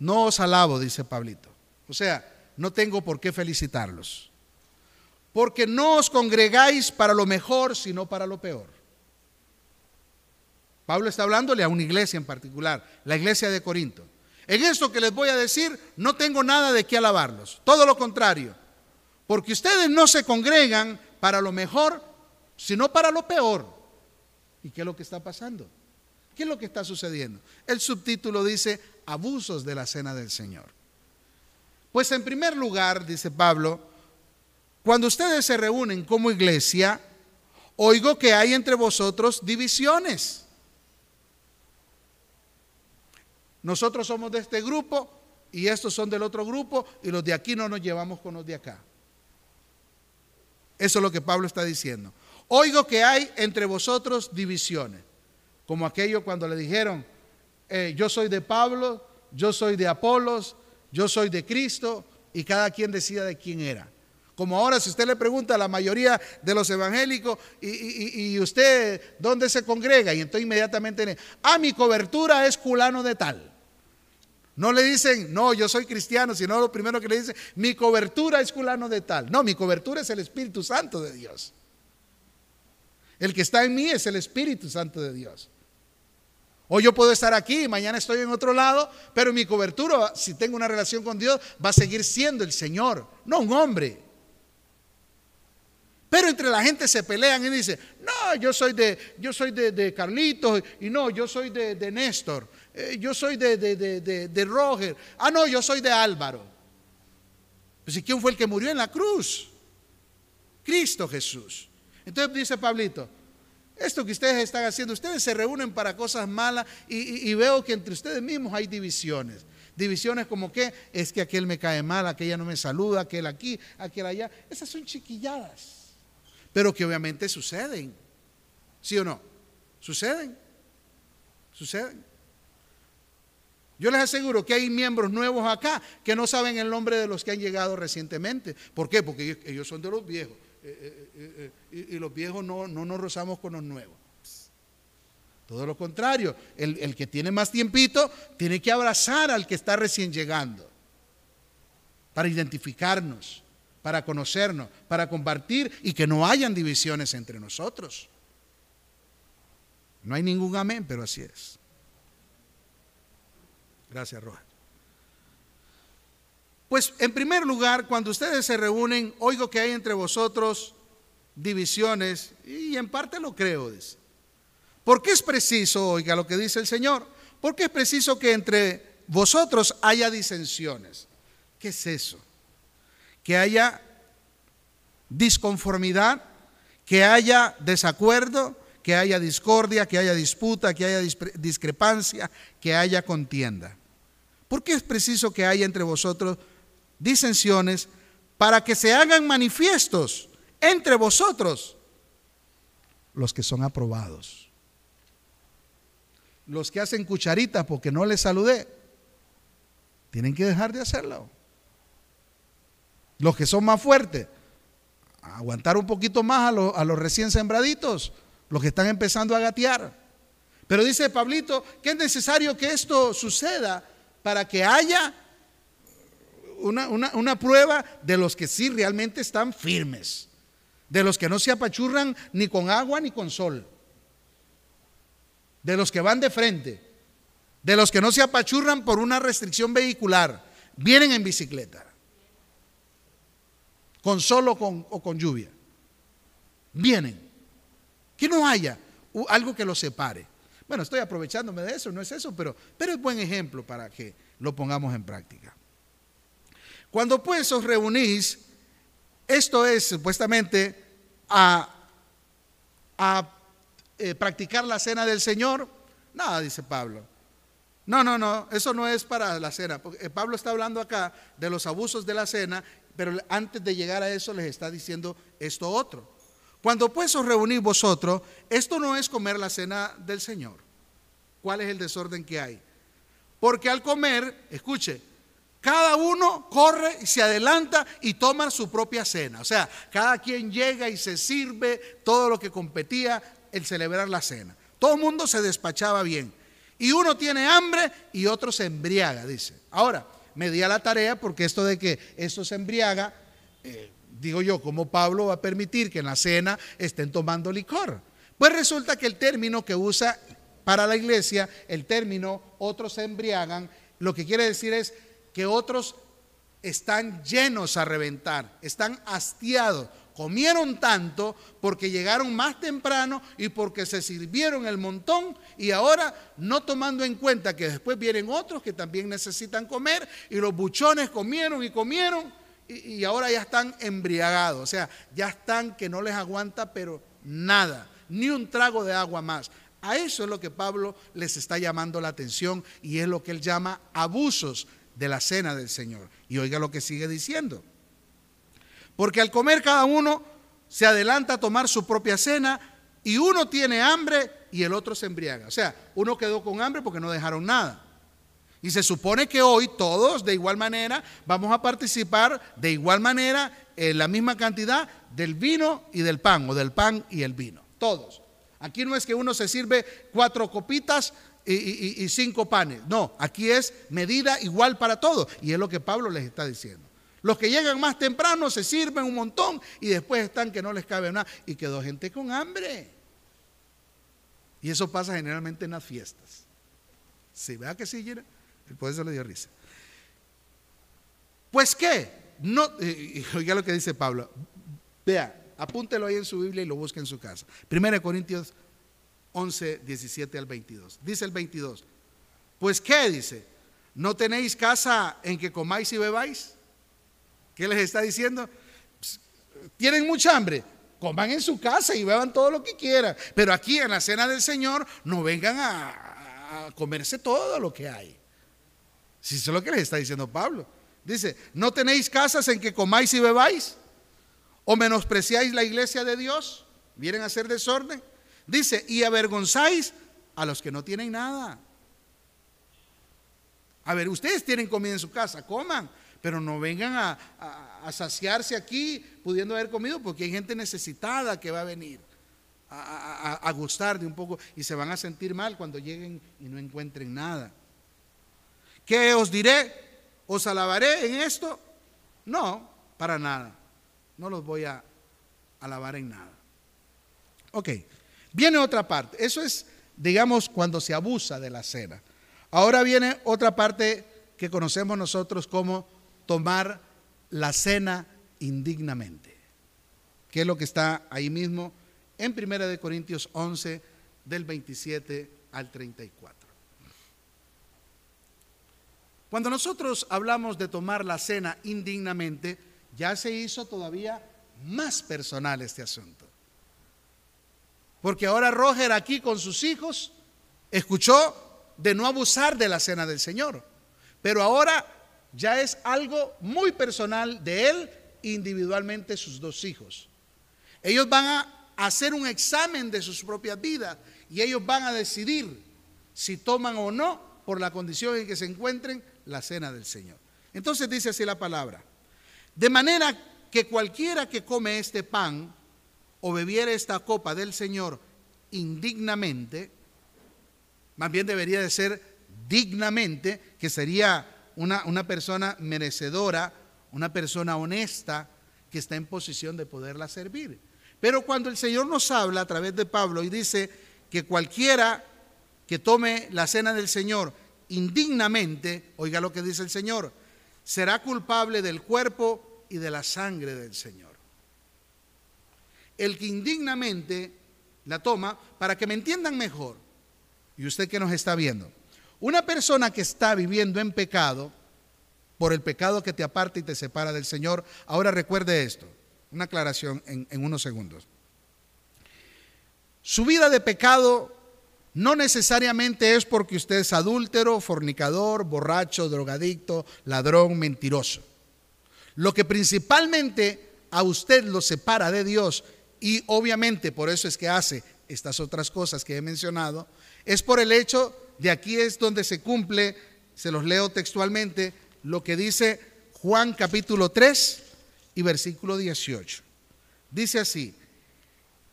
no os alabo, dice Pablito. O sea, no tengo por qué felicitarlos. Porque no os congregáis para lo mejor, sino para lo peor. Pablo está hablándole a una iglesia en particular, la iglesia de Corinto. En esto que les voy a decir, no tengo nada de qué alabarlos, todo lo contrario, porque ustedes no se congregan para lo mejor, sino para lo peor. ¿Y qué es lo que está pasando? ¿Qué es lo que está sucediendo? El subtítulo dice abusos de la cena del Señor. Pues en primer lugar, dice Pablo, cuando ustedes se reúnen como iglesia, oigo que hay entre vosotros divisiones. Nosotros somos de este grupo y estos son del otro grupo y los de aquí no nos llevamos con los de acá. Eso es lo que Pablo está diciendo. Oigo que hay entre vosotros divisiones, como aquello cuando le dijeron, eh, yo soy de Pablo, yo soy de Apolos, yo soy de Cristo, y cada quien decía de quién era. Como ahora, si usted le pregunta a la mayoría de los evangélicos, y, usted dónde se congrega, y entonces inmediatamente, ah, mi cobertura es culano de tal. No le dicen, no, yo soy cristiano, sino lo primero que le dicen, mi cobertura es culano de tal. No, mi cobertura es el Espíritu Santo de Dios. El que está en mí es el Espíritu Santo de Dios. O yo puedo estar aquí, mañana estoy en otro lado, pero mi cobertura, si tengo una relación con Dios, va a seguir siendo el Señor, no un hombre. Pero entre la gente se pelean y dicen, no, yo soy de, yo soy de, Carlitos, y no, yo soy de, Néstor, eh, yo soy de, de, Roger, ah, no, yo soy de Álvaro. Pues ¿y quién fue el que murió en la cruz? Cristo Jesús. Entonces dice Pablito, esto que ustedes están haciendo, ustedes se reúnen para cosas malas y, veo que entre ustedes mismos hay divisiones. Divisiones como que es que aquel me cae mal, aquella no me saluda, aquel aquí, aquel allá. Esas son chiquilladas pero que obviamente suceden. ¿Sí o no? Suceden. Suceden. Yo les aseguro que hay miembros nuevos acá que no saben el nombre de los que han llegado recientemente. ¿Por qué? Porque ellos, son de los viejos. Eh, eh, eh, y, los viejos no, no, nos rozamos con los nuevos. Todo lo contrario, el, el que tiene más tiempito tiene que abrazar al que está recién llegando para identificarnos para conocernos, para compartir y que no hayan divisiones entre nosotros. No hay ningún amén, pero así es. Gracias, Roja. Pues en primer lugar, cuando ustedes se reúnen, oigo que hay entre vosotros divisiones, y en parte lo creo, dice. ¿Por qué es preciso, oiga lo que dice el Señor? ¿Por qué es preciso que entre vosotros haya disensiones? ¿Qué es eso? que haya disconformidad, que haya desacuerdo, que haya discordia, que haya disputa, que haya discrepancia, que haya contienda. ¿Por qué es preciso que haya entre vosotros disensiones para que se hagan manifiestos entre vosotros los que son aprobados? Los que hacen cucharitas porque no les saludé, tienen que dejar de hacerlo. Los que son más fuertes, aguantar un poquito más a, los, recién sembraditos, los que están empezando a gatear. Pero dice Pablito que es necesario que esto suceda para que haya una, una, prueba de los que sí realmente están firmes, de los que no se apachurran ni con agua ni con sol, de los que van de frente, de los que no se apachurran por una restricción vehicular, vienen en bicicleta con sol o con, lluvia. Vienen. Que no haya algo que los separe. Bueno, estoy aprovechándome de eso, no es eso, pero, pero es buen ejemplo para que lo pongamos en práctica. Cuando pues os reunís, esto es supuestamente a, a eh, practicar la cena del Señor. Nada, dice Pablo. No, no, no, eso no es para la cena. Porque eh, Pablo está hablando acá de los abusos de la cena pero antes de llegar a eso les está diciendo esto otro. Cuando pues os reunís vosotros, esto no es comer la cena del Señor. ¿Cuál es el desorden que hay? Porque al comer, escuche, cada uno corre y se adelanta y toma su propia cena. O sea, cada quien llega y se sirve todo lo que competía el celebrar la cena. Todo el mundo se despachaba bien. Y uno tiene hambre y otro se embriaga, dice. Ahora, me di a la tarea porque esto de que esto se embriaga, eh, digo yo, ¿cómo Pablo va a permitir que en la cena estén tomando licor? Pues resulta que el término que usa para la iglesia, el término otros se embriagan, lo que quiere decir es que otros están llenos a reventar, están hastiados, comieron tanto porque llegaron más temprano y porque se sirvieron el montón y ahora no tomando en cuenta que después vienen otros que también necesitan comer y los buchones comieron y comieron y, y ahora ya están embriagados, o sea, ya están que no les aguanta pero nada, ni un trago de agua más. A eso es lo que Pablo les está llamando la atención y es lo que él llama abusos de la cena del Señor. Y oiga lo que sigue diciendo. Porque al comer cada uno se adelanta a tomar su propia cena y uno tiene hambre y el otro se embriaga. O sea, uno quedó con hambre porque no dejaron nada. Y se supone que hoy todos de igual manera vamos a participar de igual manera en la misma cantidad del vino y del pan, o del pan y el vino. Todos. Aquí no es que uno se sirve cuatro copitas y, cinco panes. No, aquí es medida igual para todos. Y es lo que Pablo les está diciendo. Los que llegan más temprano se sirven un montón y después están que no les cabe nada y quedó gente con hambre. Y eso pasa generalmente en las fiestas. Si vea que sí, el poder se le dio risa. Pues qué, no, oiga lo que dice Pablo. Vea, apúntelo ahí en su Biblia y lo busque en su casa. 1 Corintios 11, 17 al 22. Dice el 22. Pues qué, dice, ¿no tenéis casa en que comáis y bebáis? ¿Qué les está diciendo? Tienen mucha hambre, coman en su casa y beban todo lo que quieran. Pero aquí en la cena del Señor no vengan a, comerse todo lo que hay. Si es lo que les está diciendo Pablo. Dice, ¿no tenéis casas en que comáis y bebáis? ¿O menospreciáis la iglesia de Dios? ¿Vienen a hacer desorden? Dice, y avergonzáis a los que no tienen nada. A ver, ustedes tienen comida en su casa, coman pero no vengan a, saciarse aquí pudiendo haber comido porque hay gente necesitada que va a venir a, gustar de un poco y se van a sentir mal cuando lleguen y no encuentren nada. ¿Qué os diré? ¿Os alabaré en esto? No, para nada. No los voy a alabar en nada. Ok, viene otra parte. Eso es, digamos, cuando se abusa de la cena. Ahora viene otra parte que conocemos nosotros como tomar la cena indignamente, que es lo que está ahí mismo en 1 Corintios 11, del 27 al 34. Cuando nosotros hablamos de tomar la cena indignamente, ya se hizo todavía más personal este asunto. Porque ahora Roger aquí con sus hijos escuchó de no abusar de la cena del Señor. Pero ahora ya es algo muy personal de él individualmente sus dos hijos. Ellos van a hacer un examen de sus propias vidas y ellos van a decidir si toman o no, por la condición en que se encuentren, la cena del Señor. Entonces dice así la palabra. De manera que cualquiera que come este pan o bebiera esta copa del Señor indignamente, más bien debería de ser dignamente, que sería una, persona merecedora, una persona honesta que está en posición de poderla servir. Pero cuando el Señor nos habla a través de Pablo y dice que cualquiera que tome la cena del Señor indignamente, oiga lo que dice el Señor, será culpable del cuerpo y de la sangre del Señor. El que indignamente la toma, para que me entiendan mejor, y usted que nos está viendo, una persona que está viviendo en pecado, por el pecado que te aparta y te separa del Señor, ahora recuerde esto, una aclaración en, unos segundos. Su vida de pecado no necesariamente es porque usted es adúltero, fornicador, borracho, drogadicto, ladrón, mentiroso. Lo que principalmente a usted lo separa de Dios y obviamente por eso es que hace estas otras cosas que he mencionado, es por el hecho de aquí es donde se cumple, se los leo textualmente, lo que dice Juan capítulo 3 y versículo 18. Dice así,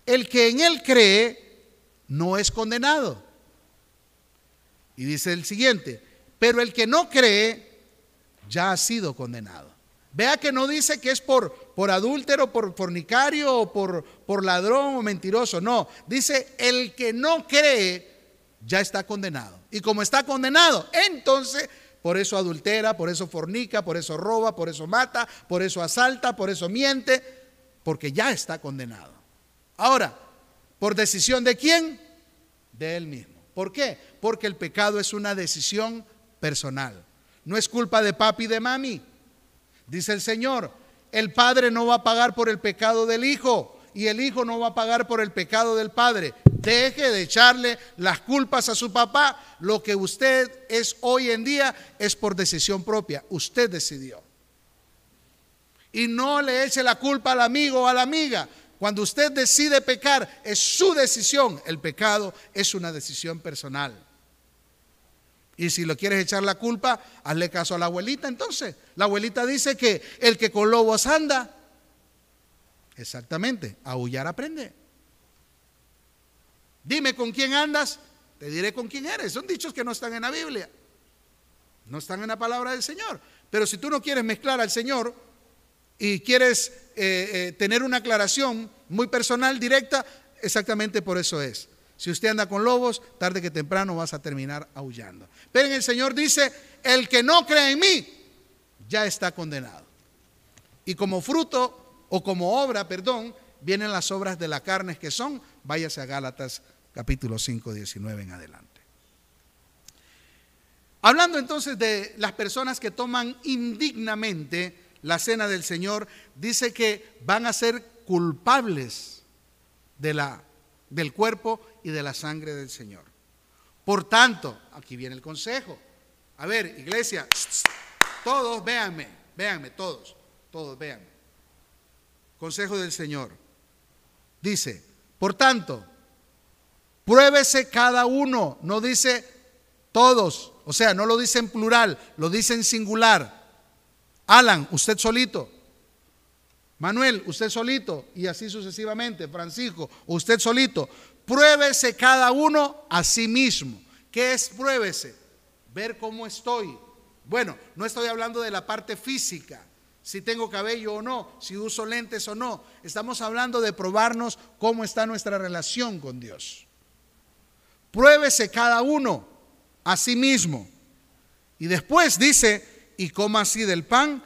el que en él cree no es condenado. Y dice el siguiente, pero el que no cree ya ha sido condenado. Vea que no dice que es por, por adúltero, por fornicario o por, por ladrón o mentiroso. No, dice el que no cree ya está condenado. Y como está condenado, entonces por eso adultera, por eso fornica, por eso roba, por eso mata, por eso asalta, por eso miente, porque ya está condenado. Ahora, ¿por decisión de quién? De él mismo. ¿Por qué? Porque el pecado es una decisión personal. No es culpa de papi y de mami. Dice el Señor, el padre no va a pagar por el pecado del hijo y el hijo no va a pagar por el pecado del padre. Deje de echarle las culpas a su papá. Lo que usted es hoy en día es por decisión propia. Usted decidió. Y no le eche la culpa al amigo o a la amiga. Cuando usted decide pecar, es su decisión. El pecado es una decisión personal. Y si lo quieres echar la culpa, hazle caso a la abuelita entonces. La abuelita dice que el que con lobos anda, exactamente, aullar aprende. Dime con quién andas, te diré con quién eres. Son dichos que no están en la Biblia, no están en la palabra del Señor. Pero si tú no quieres mezclar al Señor y quieres eh, eh, tener una aclaración muy personal, directa, exactamente por eso es. Si usted anda con lobos, tarde que temprano vas a terminar aullando. Pero el Señor dice, el que no cree en mí, ya está condenado. Y como fruto o como obra, perdón, vienen las obras de la carne que son, váyase a Gálatas capítulo 5, 19 en adelante. Hablando entonces de las personas que toman indignamente la cena del Señor, dice que van a ser culpables de la, del cuerpo y de la sangre del Señor. Por tanto, aquí viene el consejo. A ver, iglesia, todos véanme, véanme, todos, todos véanme. Consejo del Señor. Dice, por tanto, Pruébese cada uno, no dice todos, o sea, no lo dice en plural, lo dice en singular. Alan, usted solito. Manuel, usted solito. Y así sucesivamente. Francisco, usted solito. Pruébese cada uno a sí mismo. ¿Qué es pruébese? Ver cómo estoy. Bueno, no estoy hablando de la parte física, si tengo cabello o no, si uso lentes o no. Estamos hablando de probarnos cómo está nuestra relación con Dios. Pruébese cada uno a sí mismo. Y después dice, y coma así del pan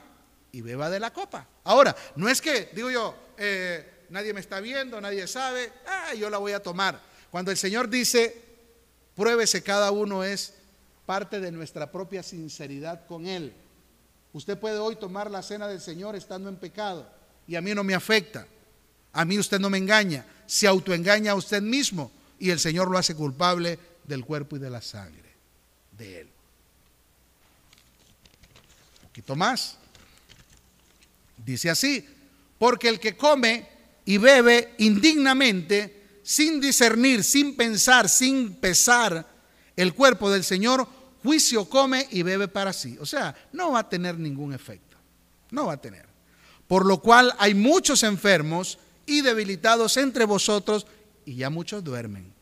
y beba de la copa. Ahora, no es que, digo yo, eh, nadie me está viendo, nadie sabe, ah, yo la voy a tomar. Cuando el Señor dice, pruébese cada uno es parte de nuestra propia sinceridad con Él. Usted puede hoy tomar la cena del Señor estando en pecado y a mí no me afecta. A mí usted no me engaña. Se autoengaña a usted mismo y el Señor lo hace culpable del cuerpo y de la sangre de Él. Un poquito más. Dice así, porque el que come y bebe indignamente, sin discernir, sin pensar, sin pesar el cuerpo del Señor, juicio come y bebe para sí. O sea, no va a tener ningún efecto. No va a tener. Por lo cual hay muchos enfermos y debilitados entre vosotros y ya muchos duermen.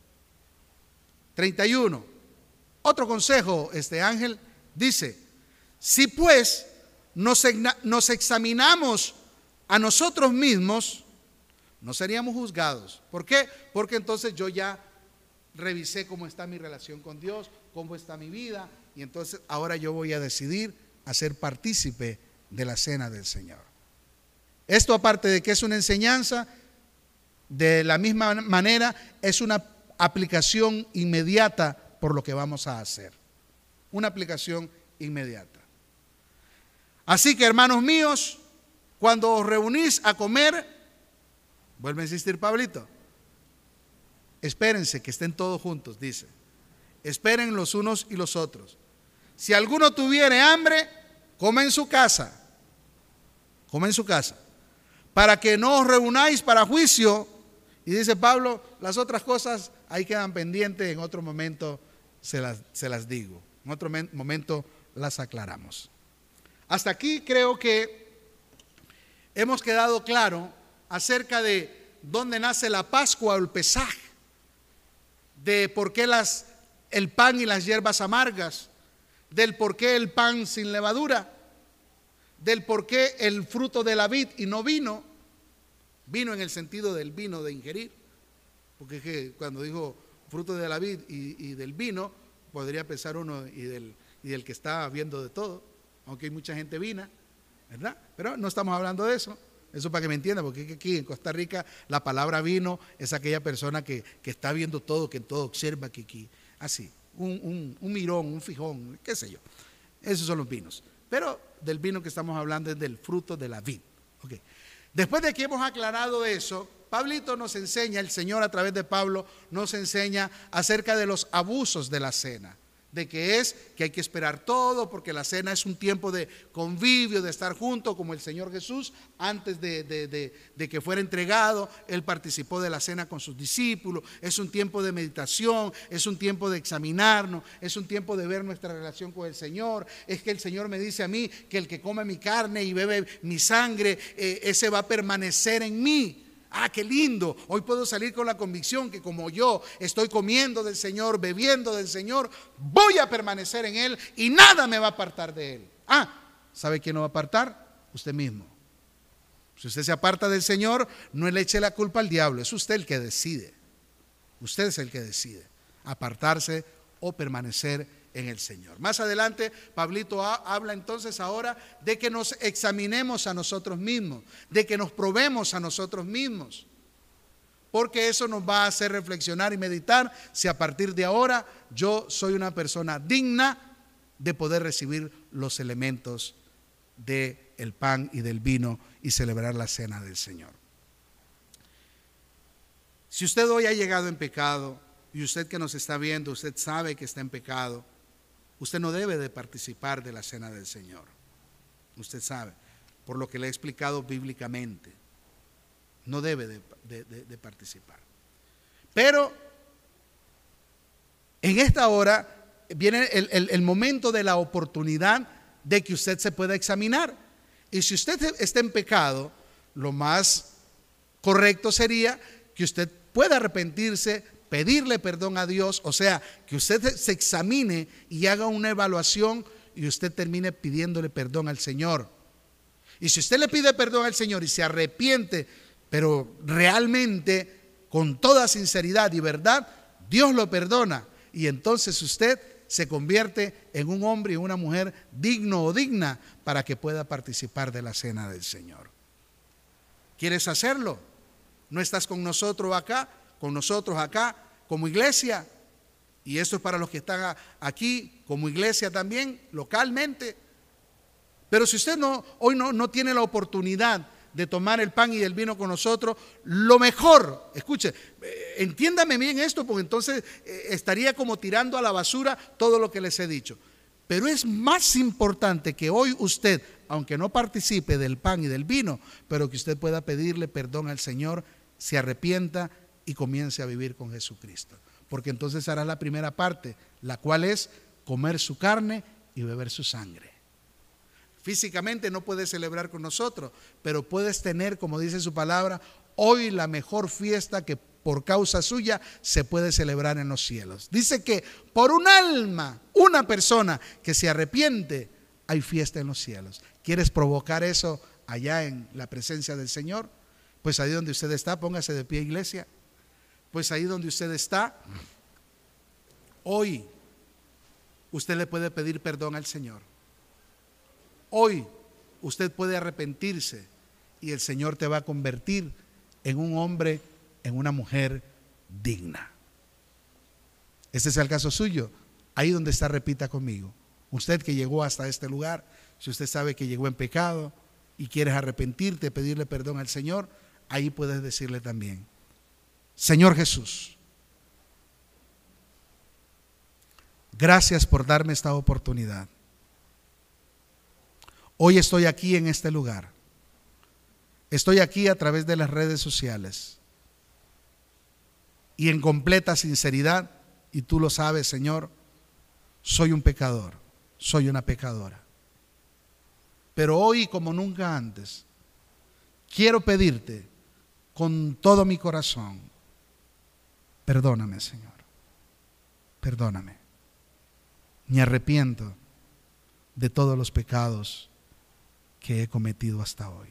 31. Otro consejo, este ángel dice, si pues nos, nos examinamos a nosotros mismos, no seríamos juzgados. ¿Por qué? Porque entonces yo ya revisé cómo está mi relación con Dios, cómo está mi vida, y entonces ahora yo voy a decidir a ser partícipe de la cena del Señor. Esto aparte de que es una enseñanza, de la misma manera es una aplicación inmediata por lo que vamos a hacer. Una aplicación inmediata. Así que hermanos míos, cuando os reunís a comer, vuelve a insistir Pablito, espérense que estén todos juntos, dice. Esperen los unos y los otros. Si alguno tuviere hambre, come en su casa. Come en su casa. Para que no os reunáis para juicio, y dice Pablo, las otras cosas ahí quedan pendientes, en otro momento se las, se las digo, en otro momento las aclaramos. Hasta aquí creo que hemos quedado claro acerca de dónde nace la Pascua o el pesaje, de por qué las, el pan y las hierbas amargas, del por qué el pan sin levadura, del por qué el fruto de la vid y no vino, Vino en el sentido del vino de ingerir, porque es que cuando dijo fruto de la vid y, del vino, podría pensar uno y del, y del que está viendo de todo, aunque hay mucha gente vina, ¿verdad? Pero no estamos hablando de eso, Eso para que me entienda, porque aquí en Costa Rica la palabra vino es aquella persona que, está viendo todo, que todo observa, que aquí, así, un, mirón, un fijón, qué sé yo. Esos son los vinos. Pero del vino que estamos hablando es del fruto de la vid. Okay. Después de que hemos aclarado eso, Pablito nos enseña, el Señor a través de Pablo nos enseña acerca de los abusos de la cena de que es que hay que esperar todo, porque la cena es un tiempo de convivio, de estar juntos, como el Señor Jesús, antes de, de, que fuera entregado, Él participó de la cena con sus discípulos, es un tiempo de meditación, es un tiempo de examinarnos, es un tiempo de ver nuestra relación con el Señor, es que el Señor me dice a mí que el que come mi carne y bebe mi sangre, eh, ese va a permanecer en mí. Ah, qué lindo. Hoy puedo salir con la convicción que como yo estoy comiendo del Señor, bebiendo del Señor, voy a permanecer en Él y nada me va a apartar de Él. Ah, ¿sabe quién no va a apartar? Usted mismo. Si usted se aparta del Señor, no le eche la culpa al diablo, es usted el que decide. Usted es el que decide apartarse o permanecer en el Señor. Más adelante, Pablito habla entonces ahora de que nos examinemos a nosotros mismos, de que nos probemos a nosotros mismos, porque eso nos va a hacer reflexionar y meditar si a partir de ahora yo soy una persona digna de poder recibir los elementos del el pan y del vino y celebrar la cena del Señor. Si usted hoy ha llegado en pecado y usted que nos está viendo, usted sabe que está en pecado, usted no debe de participar de la cena del Señor. Usted sabe, por lo que le he explicado bíblicamente, no debe de, participar. Pero en esta hora viene el, momento de la oportunidad de que usted se pueda examinar. Y si usted está en pecado, lo más correcto sería que usted pueda arrepentirse, pedirle perdón a Dios, o sea, que usted se examine y haga una evaluación y usted termine pidiéndole perdón al Señor. Y si usted le pide perdón al Señor y se arrepiente, pero realmente con toda sinceridad y verdad, Dios lo perdona. Y entonces usted se convierte en un hombre y una mujer digno o digna para que pueda participar de la cena del Señor. ¿Quieres hacerlo? ¿No estás con nosotros acá? Con nosotros acá como iglesia. Y esto es para los que están aquí como iglesia también, localmente. Pero si usted no, hoy no, no tiene la oportunidad de tomar el pan y el vino con nosotros, lo mejor, escuche, eh, entiéndame bien esto, porque entonces eh, estaría como tirando a la basura todo lo que les he dicho. Pero es más importante que hoy usted, aunque no participe del pan y del vino, pero que usted pueda pedirle perdón al Señor, se arrepienta y comience a vivir con Jesucristo. Porque entonces hará la primera parte, la cual es comer su carne y beber su sangre. Físicamente no puedes celebrar con nosotros, pero puedes tener, como dice su palabra, hoy la mejor fiesta que por causa suya se puede celebrar en los cielos. Dice que por un alma, una persona que se arrepiente, hay fiesta en los cielos. ¿Quieres provocar eso allá en la presencia del Señor? Pues ahí donde usted está, póngase de pie, iglesia. Pues ahí donde usted está, hoy usted le puede pedir perdón al Señor. Hoy usted puede arrepentirse y el Señor te va a convertir en un hombre, en una mujer digna. Este es el caso suyo. Ahí donde está, repita conmigo. Usted que llegó hasta este lugar, si usted sabe que llegó en pecado y quieres arrepentirte, pedirle perdón al Señor, ahí puedes decirle también, Señor Jesús, gracias por darme esta oportunidad. Hoy estoy aquí en este lugar. Estoy aquí a través de las redes sociales. Y en completa sinceridad, y tú lo sabes, Señor, soy un pecador, soy una pecadora. Pero hoy, como nunca antes, quiero pedirte con todo mi corazón Perdóname, Señor. Perdóname. Me arrepiento de todos los pecados que he cometido hasta hoy.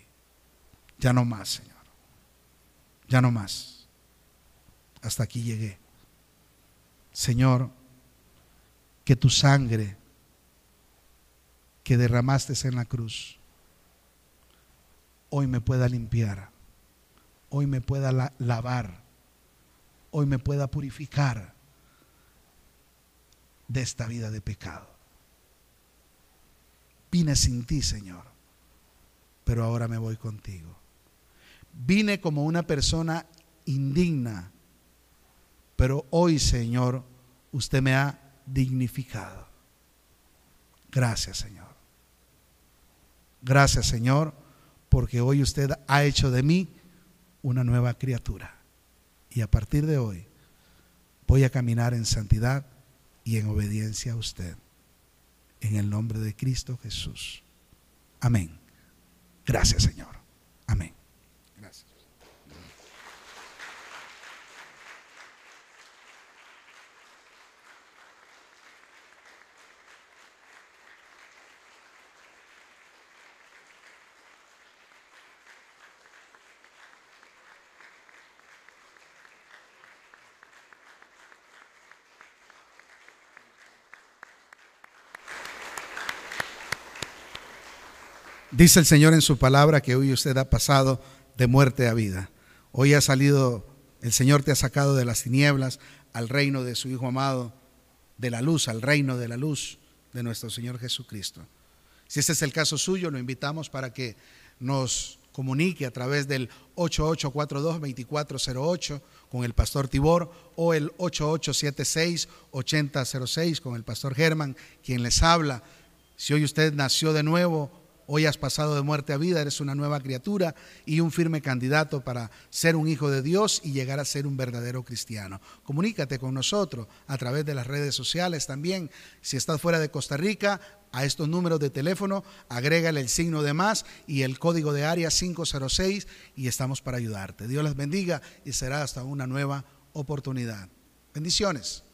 Ya no más, Señor. Ya no más. Hasta aquí llegué. Señor, que tu sangre que derramaste en la cruz hoy me pueda limpiar, hoy me pueda lavar, hoy me pueda purificar de esta vida de pecado. Vine sin ti, Señor, pero ahora me voy contigo. Vine como una persona indigna, pero hoy, Señor, usted me ha dignificado. Gracias, Señor. Gracias, Señor, porque hoy usted ha hecho de mí una nueva criatura. Y a partir de hoy voy a caminar en santidad y en obediencia a usted. En el nombre de Cristo Jesús. Amén. Gracias, Señor. Amén. Dice el Señor en su palabra que hoy usted ha pasado de muerte a vida. Hoy ha salido, el Señor te ha sacado de las tinieblas al reino de su Hijo amado, de la luz, al reino de la luz de nuestro Señor Jesucristo. Si ese es el caso suyo, lo invitamos para que nos comunique a través del 8842-2408 con el pastor Tibor o el 8876-8006 con el pastor Germán, quien les habla. Si hoy usted nació de nuevo Hoy has pasado de muerte a vida, eres una nueva criatura y un firme candidato para ser un hijo de Dios y llegar a ser un verdadero cristiano. Comunícate con nosotros a través de las redes sociales también. Si estás fuera de Costa Rica, a estos números de teléfono, agrégale el signo de más y el código de área 506 y estamos para ayudarte. Dios les bendiga y será hasta una nueva oportunidad. Bendiciones.